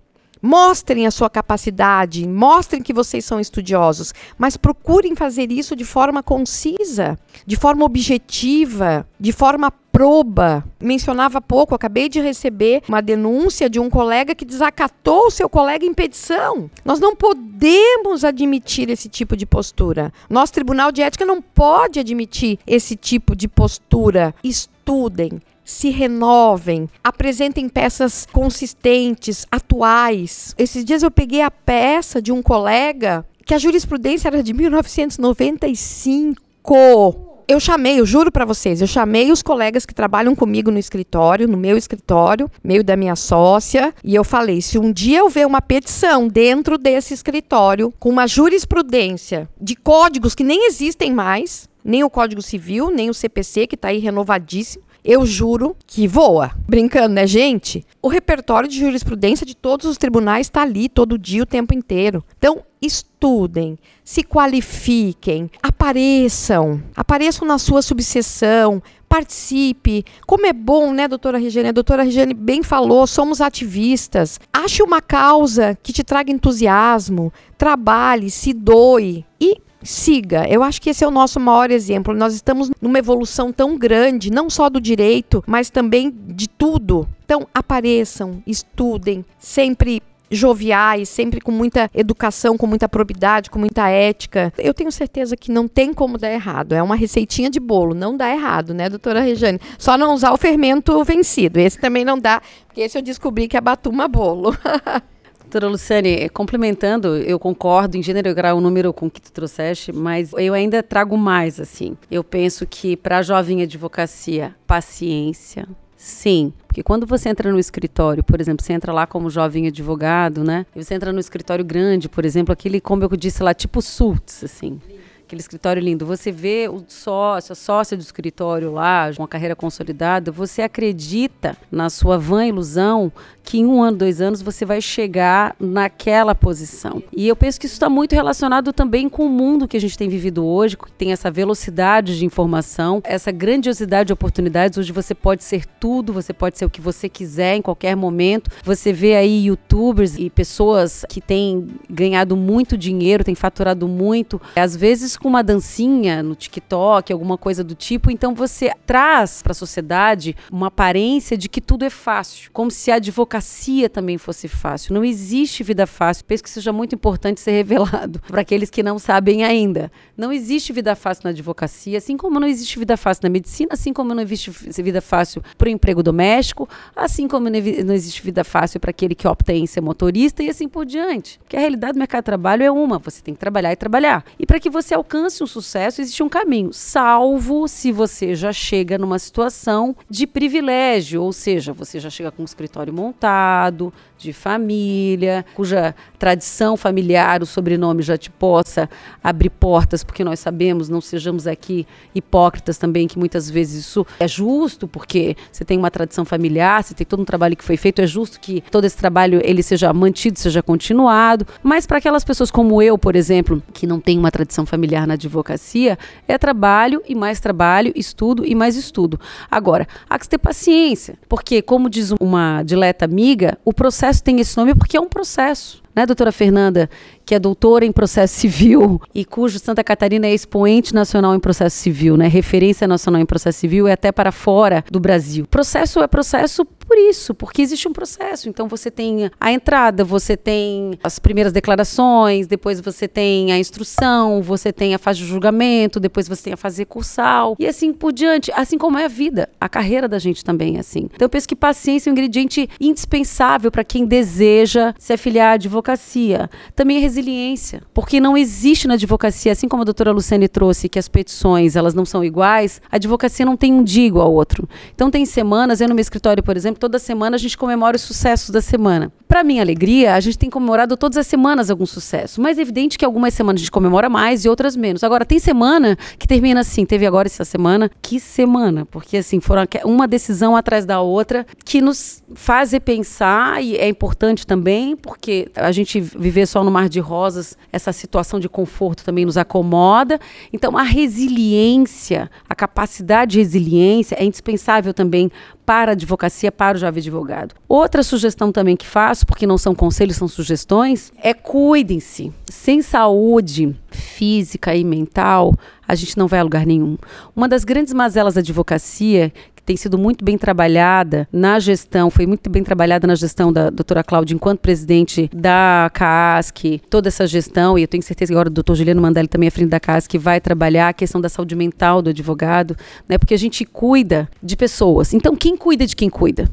[SPEAKER 3] Mostrem a sua capacidade, mostrem que vocês são estudiosos, mas procurem fazer isso de forma concisa, de forma objetiva, de forma proba. Mencionava há pouco, acabei de receber uma denúncia de um colega que desacatou o seu colega em petição. Nós não podemos admitir esse tipo de postura. Nosso Tribunal de Ética não pode admitir esse tipo de postura. Estudem, se renovem, apresentem peças consistentes, atuais. Esses dias eu peguei a peça de um colega que a jurisprudência era de 1995. Eu chamei, eu juro para vocês, eu chamei os colegas que trabalham comigo no escritório, no meu escritório, meio da minha sócia, e eu falei: se um dia eu ver uma petição dentro desse escritório com uma jurisprudência de códigos que nem existem mais, nem o Código Civil, nem o CPC, que está aí renovadíssimo, eu juro que voa. Brincando, né, gente? O repertório de jurisprudência de todos os tribunais está ali todo dia, o tempo inteiro. Então, estudem, se qualifiquem, apareçam, apareçam na sua subseção, participe. Como é bom, né, doutora Regiane? A doutora Regiane bem falou, somos ativistas. Ache uma causa que te traga entusiasmo, trabalhe, se doe e siga. Eu acho que esse é o nosso maior exemplo. Nós estamos numa evolução tão grande, não só do direito, mas também de tudo. Então, apareçam, estudem, sempre joviais, sempre com muita educação, com muita probidade, com muita ética. Eu tenho certeza que não tem como dar errado. É uma receitinha de bolo, não dá errado, né, doutora Rejane? Só não usar o fermento vencido. Esse também não dá, porque esse eu descobri que é batuma bolo. <laughs>
[SPEAKER 4] Doutora Luciane, complementando, eu concordo em gênero e grau o número com que tu trouxeste, mas eu ainda trago mais, assim. Eu penso que para a jovem advocacia, paciência, sim. Porque quando você entra no escritório, por exemplo, você entra lá como jovem advogado, né? E você entra no escritório grande, por exemplo, aquele, como eu disse lá, tipo Sults, assim aquele escritório lindo, você vê o sócio, a sócia do escritório lá, com uma carreira consolidada, você acredita na sua vã ilusão que em um ano, dois anos, você vai chegar naquela posição. E eu penso que isso está muito relacionado também com o mundo que a gente tem vivido hoje, que tem essa velocidade de informação, essa grandiosidade de oportunidades, onde você pode ser tudo, você pode ser o que você quiser em qualquer momento. Você vê aí youtubers e pessoas que têm ganhado muito dinheiro, têm faturado muito, às vezes com uma dancinha no TikTok, alguma coisa do tipo. Então você traz para a sociedade uma aparência de que tudo é fácil, como se a advocacia advocacia também fosse fácil. Não existe vida fácil. Penso que seja muito importante ser revelado <laughs> para aqueles que não sabem ainda. Não existe vida fácil na advocacia, assim como não existe vida fácil na medicina, assim como não existe vida fácil para o emprego doméstico, assim como não existe vida fácil para aquele que opta em ser motorista e assim por diante. Porque a realidade do mercado de trabalho é uma, você tem que trabalhar e trabalhar. E para que você alcance um sucesso, existe um caminho, salvo se você já chega numa situação de privilégio, ou seja, você já chega com um escritório montado, resultado de família, cuja tradição familiar, o sobrenome já te possa abrir portas, porque nós sabemos, não sejamos aqui hipócritas também, que muitas vezes isso é justo, porque você tem uma tradição familiar, você tem todo um trabalho que foi feito, é justo que todo esse trabalho ele seja mantido, seja continuado, mas para aquelas pessoas como eu, por exemplo, que não tem uma tradição familiar na advocacia, é trabalho e mais trabalho, estudo e mais estudo. Agora, há que ter paciência, porque como diz uma dileta amiga, o processo tem esse nome porque é um processo né, doutora Fernanda, que é doutora em processo civil e cujo Santa Catarina é expoente nacional em processo civil, né, referência nacional em processo civil e até para fora do Brasil. Processo é processo por isso, porque existe um processo. Então você tem a entrada, você tem as primeiras declarações, depois você tem a instrução, você tem a fase de julgamento, depois você tem a fase recursal e assim por diante, assim como é a vida, a carreira da gente também é assim. Então eu penso que paciência é um ingrediente indispensável para quem deseja se afiliar à advocacia. Também a resiliência, porque não existe na advocacia, assim como a doutora Luciane trouxe, que as petições elas não são iguais, a advocacia não tem um dia igual ao outro. Então tem semanas, eu no meu escritório, por exemplo, toda semana a gente comemora os sucessos da semana. Para minha alegria, a gente tem comemorado todas as semanas algum sucesso, mas é evidente que algumas semanas a gente comemora mais e outras menos. Agora, tem semana que termina assim, teve agora essa semana, que semana, porque assim, foram uma decisão atrás da outra que nos faz pensar e é importante também, porque a gente viver só no mar de rosas, essa situação de conforto também nos acomoda. Então, a resiliência, a capacidade de resiliência é indispensável também para a advocacia, para o jovem advogado. Outra sugestão também que faço, porque não são conselhos, são sugestões, é cuidem-se. Sem saúde física e mental, a gente não vai a lugar nenhum. Uma das grandes mazelas da advocacia tem sido muito bem trabalhada na gestão, foi muito bem trabalhada na gestão da doutora Cláudia enquanto presidente da CASC, toda essa gestão, e eu tenho certeza que agora o doutor Juliano Mandelli também à frente da CASC vai trabalhar a questão da saúde mental do advogado, né? Porque a gente cuida de pessoas. Então, quem cuida de quem cuida?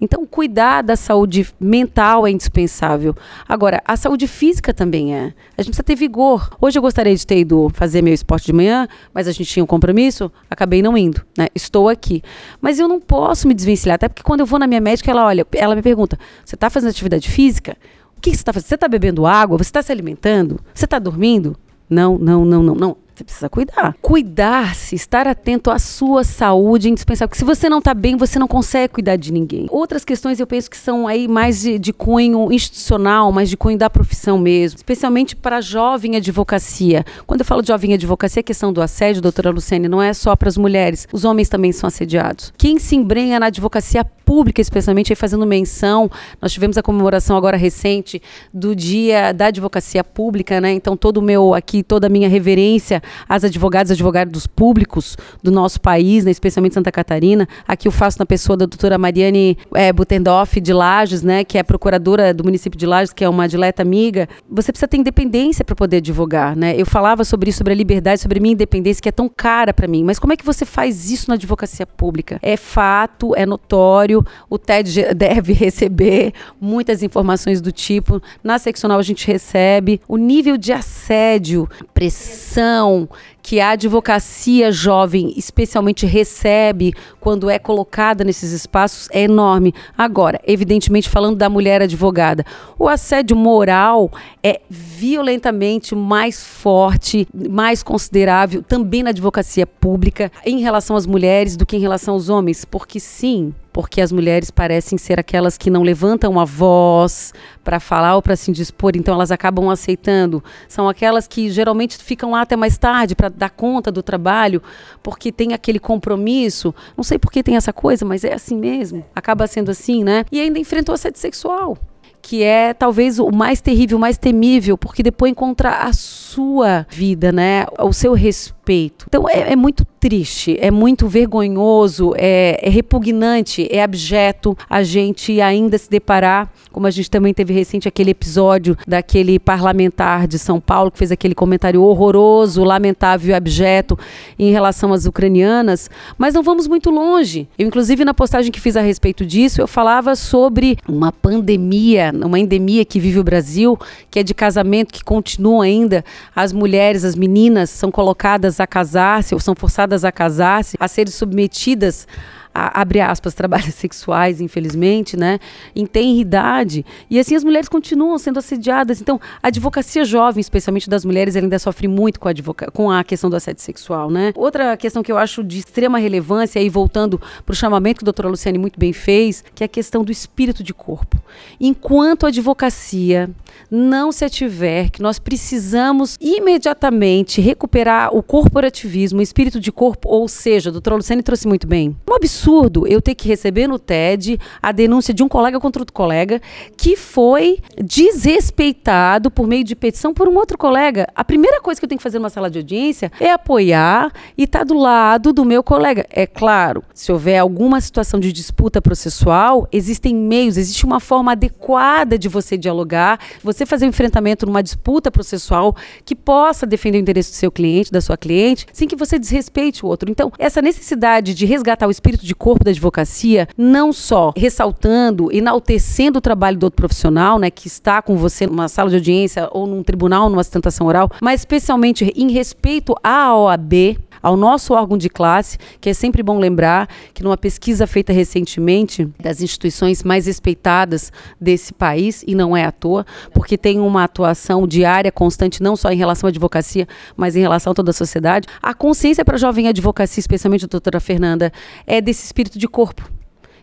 [SPEAKER 4] Então, cuidar da saúde mental é indispensável. Agora, a saúde física também é. A gente precisa ter vigor. Hoje eu gostaria de ter ido fazer meu esporte de manhã, mas a gente tinha um compromisso, acabei não indo, né? Estou aqui. Mas eu não posso me desvencilhar, até porque quando eu vou na minha médica, ela olha, ela me pergunta: "Você está fazendo atividade física? O que você está fazendo? Você está bebendo água? Você está se alimentando? Você está dormindo?" Não, não, não, não, não. Você precisa cuidar. Cuidar-se, estar atento à sua saúde é indispensável. Porque se você não está bem, você não consegue cuidar de ninguém. Outras questões eu penso que são aí mais de, de cunho institucional, mais de cunho da profissão mesmo. Especialmente para jovem advocacia. Quando eu falo de jovem advocacia, a questão do assédio, doutora Luciane, não é só para as mulheres. Os homens também são assediados. Quem se embrenha na advocacia pública, especialmente, aí fazendo menção, nós tivemos a comemoração agora recente do Dia da Advocacia Pública, né? Então, todo o meu aqui, toda a minha reverência às advogadas e advogados públicos do nosso país, né, especialmente Santa Catarina. Aqui eu faço na pessoa da doutora Mariane é, Butendorf de Lages, né, que é procuradora do município de Lages, que é uma dileta amiga. Você precisa ter independência para poder advogar, né? Eu falava sobre isso, sobre a liberdade, sobre a minha independência, que é tão cara para mim. Mas como é que você faz isso na advocacia pública? É fato, é notório, o TED <laughs> deve receber muitas informações do tipo. Na seccional a gente recebe o nível de assédio, pressão, bom que a advocacia jovem especialmente recebe quando é colocada nesses espaços é enorme. Agora, evidentemente falando da mulher advogada, o assédio moral é violentamente mais forte, mais considerável também na advocacia pública em relação às mulheres do que em relação aos homens, porque sim, porque as mulheres parecem ser aquelas que não levantam a voz para falar ou para se dispor, então elas acabam aceitando. São aquelas que geralmente ficam lá até mais tarde para dar conta do trabalho, porque tem aquele compromisso. Não sei por que tem essa coisa, mas é assim mesmo. Acaba sendo assim, né? E ainda enfrentou assédio sexual que é talvez o mais terrível, o mais temível, porque depois encontra a sua vida, né? O seu respeito. Então é, é muito triste, é muito vergonhoso, é, é repugnante, é abjeto a gente ainda se deparar, como a gente também teve recente aquele episódio daquele parlamentar de São Paulo que fez aquele comentário horroroso, lamentável e abjeto em relação às ucranianas, mas não vamos muito longe. Eu, inclusive, na postagem que fiz a respeito disso, eu falava sobre uma pandemia, uma endemia que vive o Brasil, que é de casamento, que continua ainda. As mulheres, as meninas são colocadas a casar-se ou são forçadas a casar-se, a serem submetidas a, abre aspas, trabalhos <laughs> sexuais, infelizmente, né, em tenridade. E assim as mulheres continuam sendo assediadas. Então, a advocacia jovem, especialmente das mulheres, ainda sofre muito com a, com a questão do assédio sexual, né? Outra questão que eu acho de extrema relevância, aí voltando para o chamamento que a doutora Luciane muito bem fez, que é a questão do espírito de corpo. Enquanto a advocacia não se ativer, que nós precisamos imediatamente recuperar o corporativismo, o espírito de corpo, ou seja, a doutora Luciane trouxe muito bem. Um absurdo absurdo eu ter que receber no TED a denúncia de um colega contra outro colega que foi desrespeitado por meio de petição por um outro colega. A primeira coisa que eu tenho que fazer numa sala de audiência é apoiar e estar tá do lado do meu colega. É claro, se houver alguma situação de disputa processual, existem meios, existe uma forma adequada de você dialogar, você fazer um enfrentamento numa disputa processual que possa defender o interesse do seu cliente, da sua cliente, sem que você desrespeite o outro. Então, essa necessidade de resgatar o espírito de corpo da advocacia, não só ressaltando, enaltecendo o trabalho do outro profissional, né, que está com você numa sala de audiência ou num tribunal, numa sustentação oral, mas especialmente em respeito à OAB, ao nosso órgão de classe, que é sempre bom lembrar que numa pesquisa feita recentemente das instituições mais respeitadas desse país, e não é à toa, porque tem uma atuação diária, constante, não só em relação à advocacia, mas em relação a toda a sociedade, a consciência para a jovem advocacia, especialmente a doutora Fernanda, é desse espírito de corpo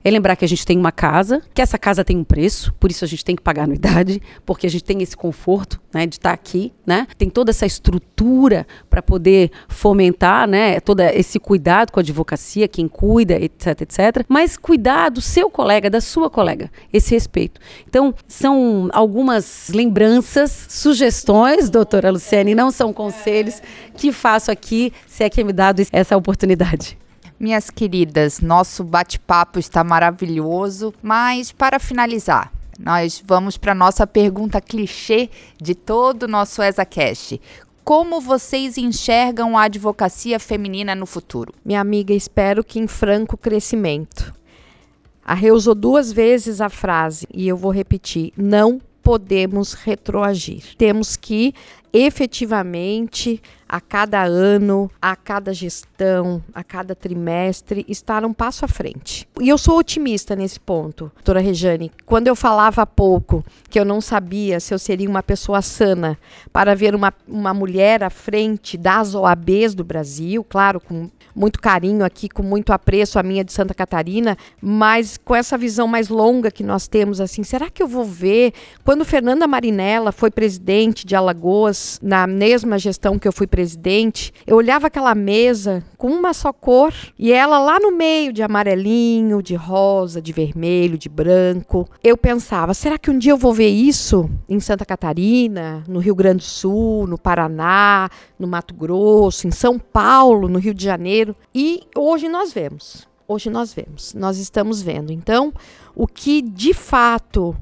[SPEAKER 4] é lembrar que a gente tem uma casa, que essa casa tem um preço, por isso a gente tem que pagar anuidade, porque a gente tem esse conforto né, de estar aqui, né? Tem toda essa estrutura para poder fomentar, né? Todo esse cuidado com a advocacia, quem cuida, etc, etc. Mas cuidar do seu colega, da sua colega, esse respeito. Então, são algumas lembranças, sugestões, doutora Luciane, não são conselhos que faço aqui, se é que me dado essa oportunidade.
[SPEAKER 2] Minhas queridas, nosso bate-papo está maravilhoso, mas para finalizar, nós vamos para nossa pergunta clichê de todo o nosso ESACast. Como vocês enxergam a advocacia feminina no futuro?
[SPEAKER 3] Minha amiga, espero que em franco crescimento. A Rê usou duas vezes a frase, e eu vou repetir: não podemos retroagir. Temos que efetivamente a cada ano, a cada gestão, a cada trimestre, estar um passo à frente. E eu sou otimista nesse ponto, doutora Rejane. Quando eu falava há pouco que eu não sabia se eu seria uma pessoa sana para ver uma, uma mulher à frente das OABs do Brasil, claro, com muito carinho aqui, com muito apreço a minha de Santa Catarina, mas com essa visão mais longa que nós temos, assim, será que eu vou ver? Quando Fernanda Marinella foi presidente de Alagoas, na mesma gestão que eu fui presidente, eu olhava aquela mesa com uma só cor e ela lá no meio de amarelinho, de rosa, de vermelho, de branco. Eu pensava, será que um dia eu vou ver isso em Santa Catarina, no Rio Grande do Sul, no Paraná, no Mato Grosso, em São Paulo, no Rio de Janeiro? E hoje nós vemos. Hoje nós vemos, nós estamos vendo. Então, o que de fato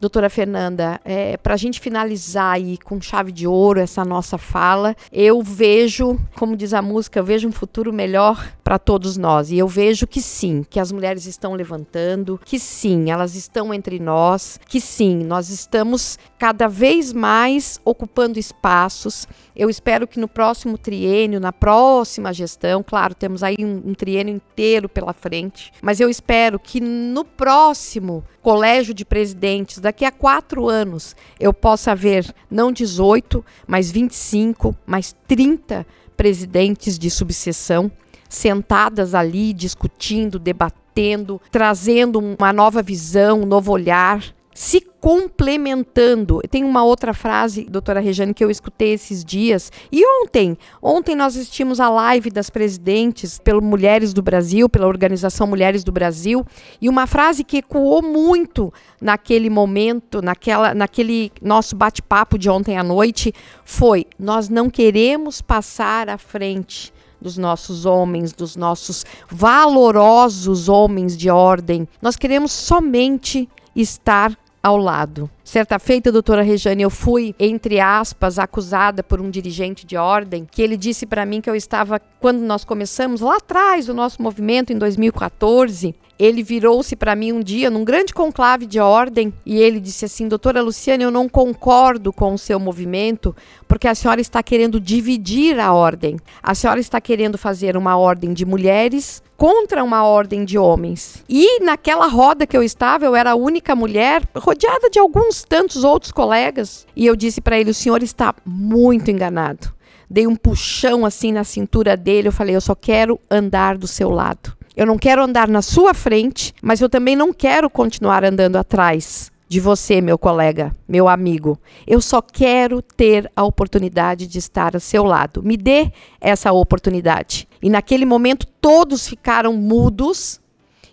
[SPEAKER 3] doutora Fernanda, é, para a gente finalizar aí com chave de ouro essa nossa fala, eu vejo, como diz a música, eu vejo um futuro melhor para todos nós. E eu vejo que sim, que as mulheres estão levantando, que sim, elas estão entre nós, que sim, nós estamos cada vez mais ocupando espaços. Eu espero que no próximo triênio, na próxima gestão, claro, temos aí um, um triênio inteiro pela frente, mas eu espero que no próximo colégio de presidentes, daqui a quatro anos, eu possa ver não 18, mas 25, mais 30 presidentes de subseção sentadas ali discutindo, debatendo, trazendo uma nova visão, um novo olhar se complementando. Tem uma outra frase, doutora Rejane, que eu escutei esses dias. E ontem, ontem nós assistimos a live das presidentes pelo Mulheres do Brasil, pela Organização Mulheres do Brasil, e uma frase que ecoou muito naquele momento, naquela, naquele nosso bate-papo de ontem à noite, foi: nós não queremos passar à frente dos nossos homens, dos nossos valorosos homens de ordem. Nós queremos somente estar ao lado. Certa feita, doutora Rejane, eu fui, entre aspas, acusada por um dirigente de ordem, que ele disse para mim que eu estava, quando nós começamos lá atrás o nosso movimento, em 2014, ele virou-se para mim um dia num grande conclave de ordem e ele disse assim: Doutora Luciana, eu não concordo com o seu movimento porque a senhora está querendo dividir a ordem. A senhora está querendo fazer uma ordem de mulheres contra uma ordem de homens. E naquela roda que eu estava, eu era a única mulher, rodeada de alguns tantos outros colegas. E eu disse para ele: o senhor está muito enganado. Dei um puxão assim na cintura dele. Eu falei: eu só quero andar do seu lado. Eu não quero andar na sua frente, mas eu também não quero continuar andando atrás de você, meu colega, meu amigo. Eu só quero ter a oportunidade de estar ao seu lado. Me dê essa oportunidade. E naquele momento todos ficaram mudos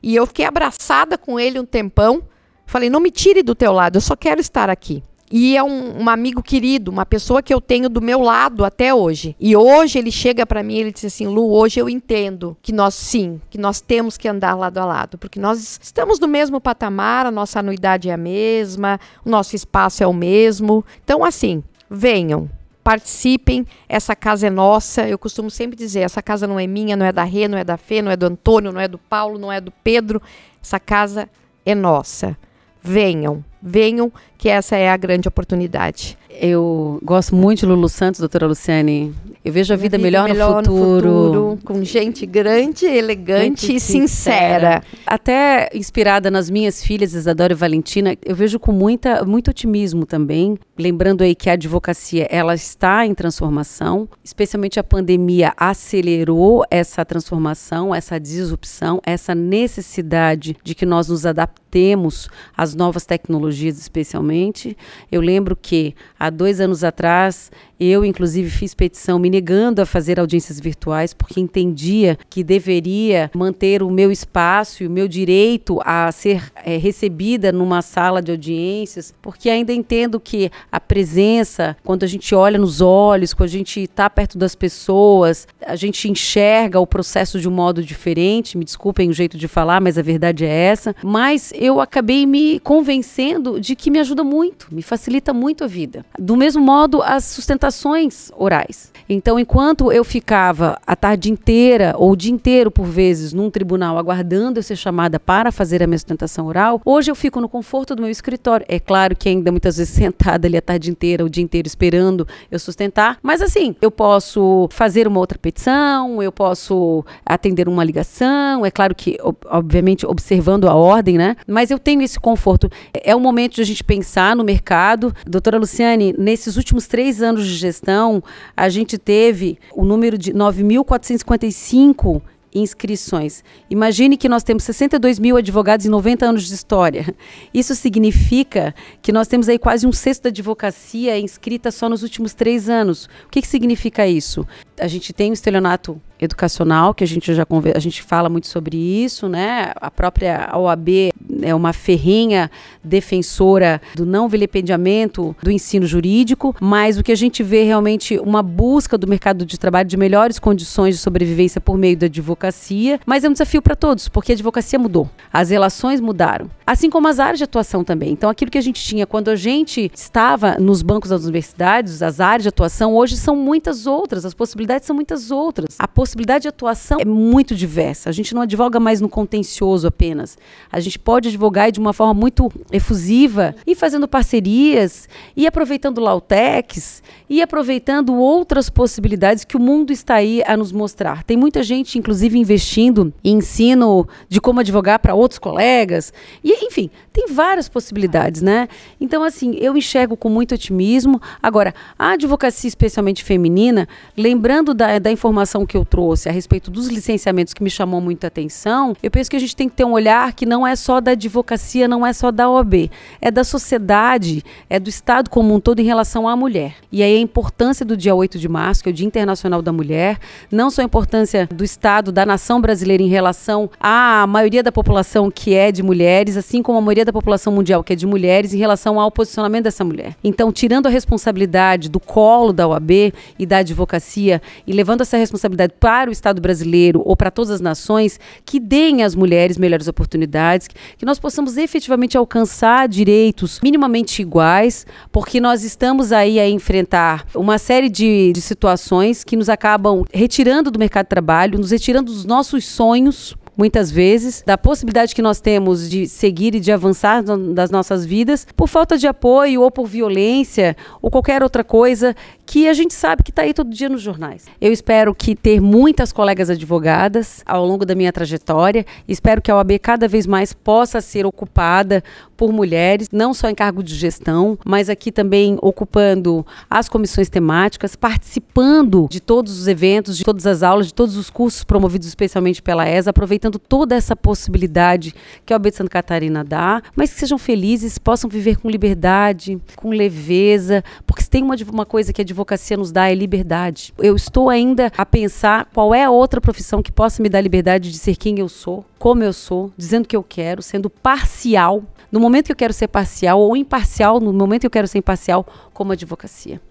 [SPEAKER 3] e eu fiquei abraçada com ele um tempão. Falei: "Não me tire do teu lado, eu só quero estar aqui". E é um, um, amigo querido, uma pessoa que eu tenho do meu lado até hoje. E hoje ele chega para mim e ele diz assim: Lu, hoje eu entendo que nós sim, que nós temos que andar lado a lado, porque nós estamos no mesmo patamar, a nossa anuidade é a mesma, o nosso espaço é o mesmo. Então, assim, venham, participem, essa casa é nossa. Eu costumo sempre dizer: essa casa não é minha, não é da Rê, não é da Fê, não é do Antônio, não é do Paulo, não é do Pedro. Essa casa é nossa. Venham, venham, que essa é a grande oportunidade.
[SPEAKER 4] Eu gosto muito de Lulu Santos, doutora Luciane. Eu vejo a vida, vida melhor, melhor, no, futuro. no, futuro.
[SPEAKER 3] Com gente grande, elegante e sincera. sincera.
[SPEAKER 4] Até inspirada nas minhas filhas, Isadora e Valentina, eu vejo com muita, muito otimismo também. Lembrando aí que a advocacia ela está em transformação, especialmente a pandemia acelerou essa transformação, essa disrupção, essa necessidade de que nós nos adaptemos às novas tecnologias, especialmente. Eu lembro que há dois anos atrás eu, inclusive, fiz petição me negando a fazer audiências virtuais porque entendia que deveria manter o meu espaço e o meu direito a ser é, recebida numa sala de audiências, porque ainda entendo que a presença, quando a gente olha nos olhos, quando a gente está perto das pessoas, a gente enxerga o processo de um modo diferente. Me desculpem o jeito de falar, mas a verdade é essa. Mas eu acabei me convencendo de que me ajuda muito, me facilita muito a vida. Do mesmo modo, a sustentação sustentações orais. Então, enquanto eu ficava a tarde inteira ou o dia inteiro, por vezes, num tribunal aguardando eu ser chamada para fazer a minha sustentação oral, hoje eu fico no conforto do meu escritório. É claro que ainda muitas vezes <laughs> sentada ali a tarde inteira, o dia inteiro esperando eu sustentar, mas assim, eu posso fazer uma outra petição, eu posso atender uma ligação, é claro que, obviamente, observando a ordem, né? Mas eu tenho esse conforto. É o momento de a gente pensar no mercado. Doutora Luciane, nesses últimos três anos de gestão, a gente teve o número de 9.455 inscrições. Imagine que nós temos 62 mil advogados e 90 anos de história. Isso significa que nós temos aí quase um sexto da advocacia inscrita só nos últimos três anos. O que, que significa isso? A gente tem o estelionato educacional, que a gente já a gente fala muito sobre isso, né? A própria OAB é uma ferrinha defensora do não vilipendiamento do ensino jurídico, mas o que a gente vê realmente uma busca do mercado de trabalho de melhores condições de sobrevivência por meio da advocacia, mas é um desafio para todos, porque a advocacia mudou, as relações mudaram, assim como as áreas de atuação também. Então, aquilo que a gente tinha quando a gente estava nos bancos das universidades, as áreas de atuação hoje são muitas outras, as possibilidades são muitas outras. A possibilidade de atuação é muito diversa. A gente não advoga mais no contencioso apenas. A gente pode advogar de uma forma muito efusiva e fazendo parcerias e aproveitando lautex e aproveitando outras possibilidades que o mundo está aí a nos mostrar. Tem muita gente, inclusive, investindo em ensino de como advogar para outros colegas. E, enfim, tem várias possibilidades, né? Então, assim, eu enxergo com muito otimismo. Agora, a advocacia, especialmente feminina, lembrando da, da informação que eu trouxe a respeito dos licenciamentos que me chamou muita atenção, eu penso que a gente tem que ter um olhar que não é só da advocacia, não é só da OAB, é da sociedade, é do Estado como um todo em relação à mulher. E aí a importância do dia 8 de março, que é o Dia Internacional da Mulher, não só a importância do Estado, da nação brasileira em relação à maioria da população que é de mulheres, assim como a maioria da população mundial que é de mulheres em relação ao posicionamento dessa mulher. Então, tirando a responsabilidade do colo da OAB e da advocacia e levando essa responsabilidade para o Estado brasileiro ou para todas as nações, que deem às mulheres melhores oportunidades, que nós possamos efetivamente alcançar direitos minimamente iguais, porque nós estamos aí a enfrentar uma série de, de situações que nos acabam retirando do mercado de trabalho, nos retirando dos nossos sonhos muitas vezes, da possibilidade que nós temos de seguir e de avançar das nossas vidas, por falta de apoio ou por violência ou qualquer outra coisa que a gente sabe que está aí todo dia nos jornais. Eu espero que ter muitas colegas advogadas ao longo da minha trajetória, espero que a OAB cada vez mais possa ser ocupada por mulheres, não só em cargo de gestão, mas aqui também ocupando as comissões temáticas, participando de todos os eventos, de todas as aulas, de todos os cursos promovidos especialmente pela ESA, aproveitando toda essa possibilidade que a OAB de Santa Catarina dá, mas que sejam felizes, possam viver com liberdade, com leveza, porque se tem uma, uma coisa que a advocacia nos dá é liberdade. Eu estou ainda a pensar qual é a outra profissão que possa me dar liberdade de ser quem eu sou, como eu sou, dizendo o que eu quero, sendo parcial. No momento que eu quero ser parcial ou imparcial, no momento que eu quero ser imparcial, como advocacia.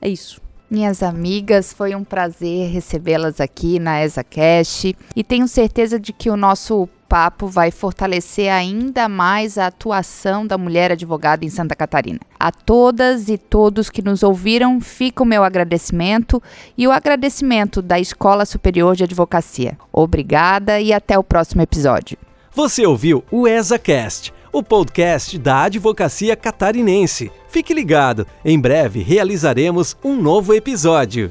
[SPEAKER 4] É isso.
[SPEAKER 2] Minhas amigas, foi um prazer recebê-las aqui na ESACast e tenho certeza de que o nosso papo vai fortalecer ainda mais a atuação da mulher advogada em Santa Catarina. A todas e todos que nos ouviram, fica o meu agradecimento e o agradecimento da Escola Superior de Advocacia. Obrigada e até o próximo episódio.
[SPEAKER 1] Você ouviu o ESACast, o podcast da Advocacia Catarinense. Fique ligado, em breve realizaremos um novo episódio.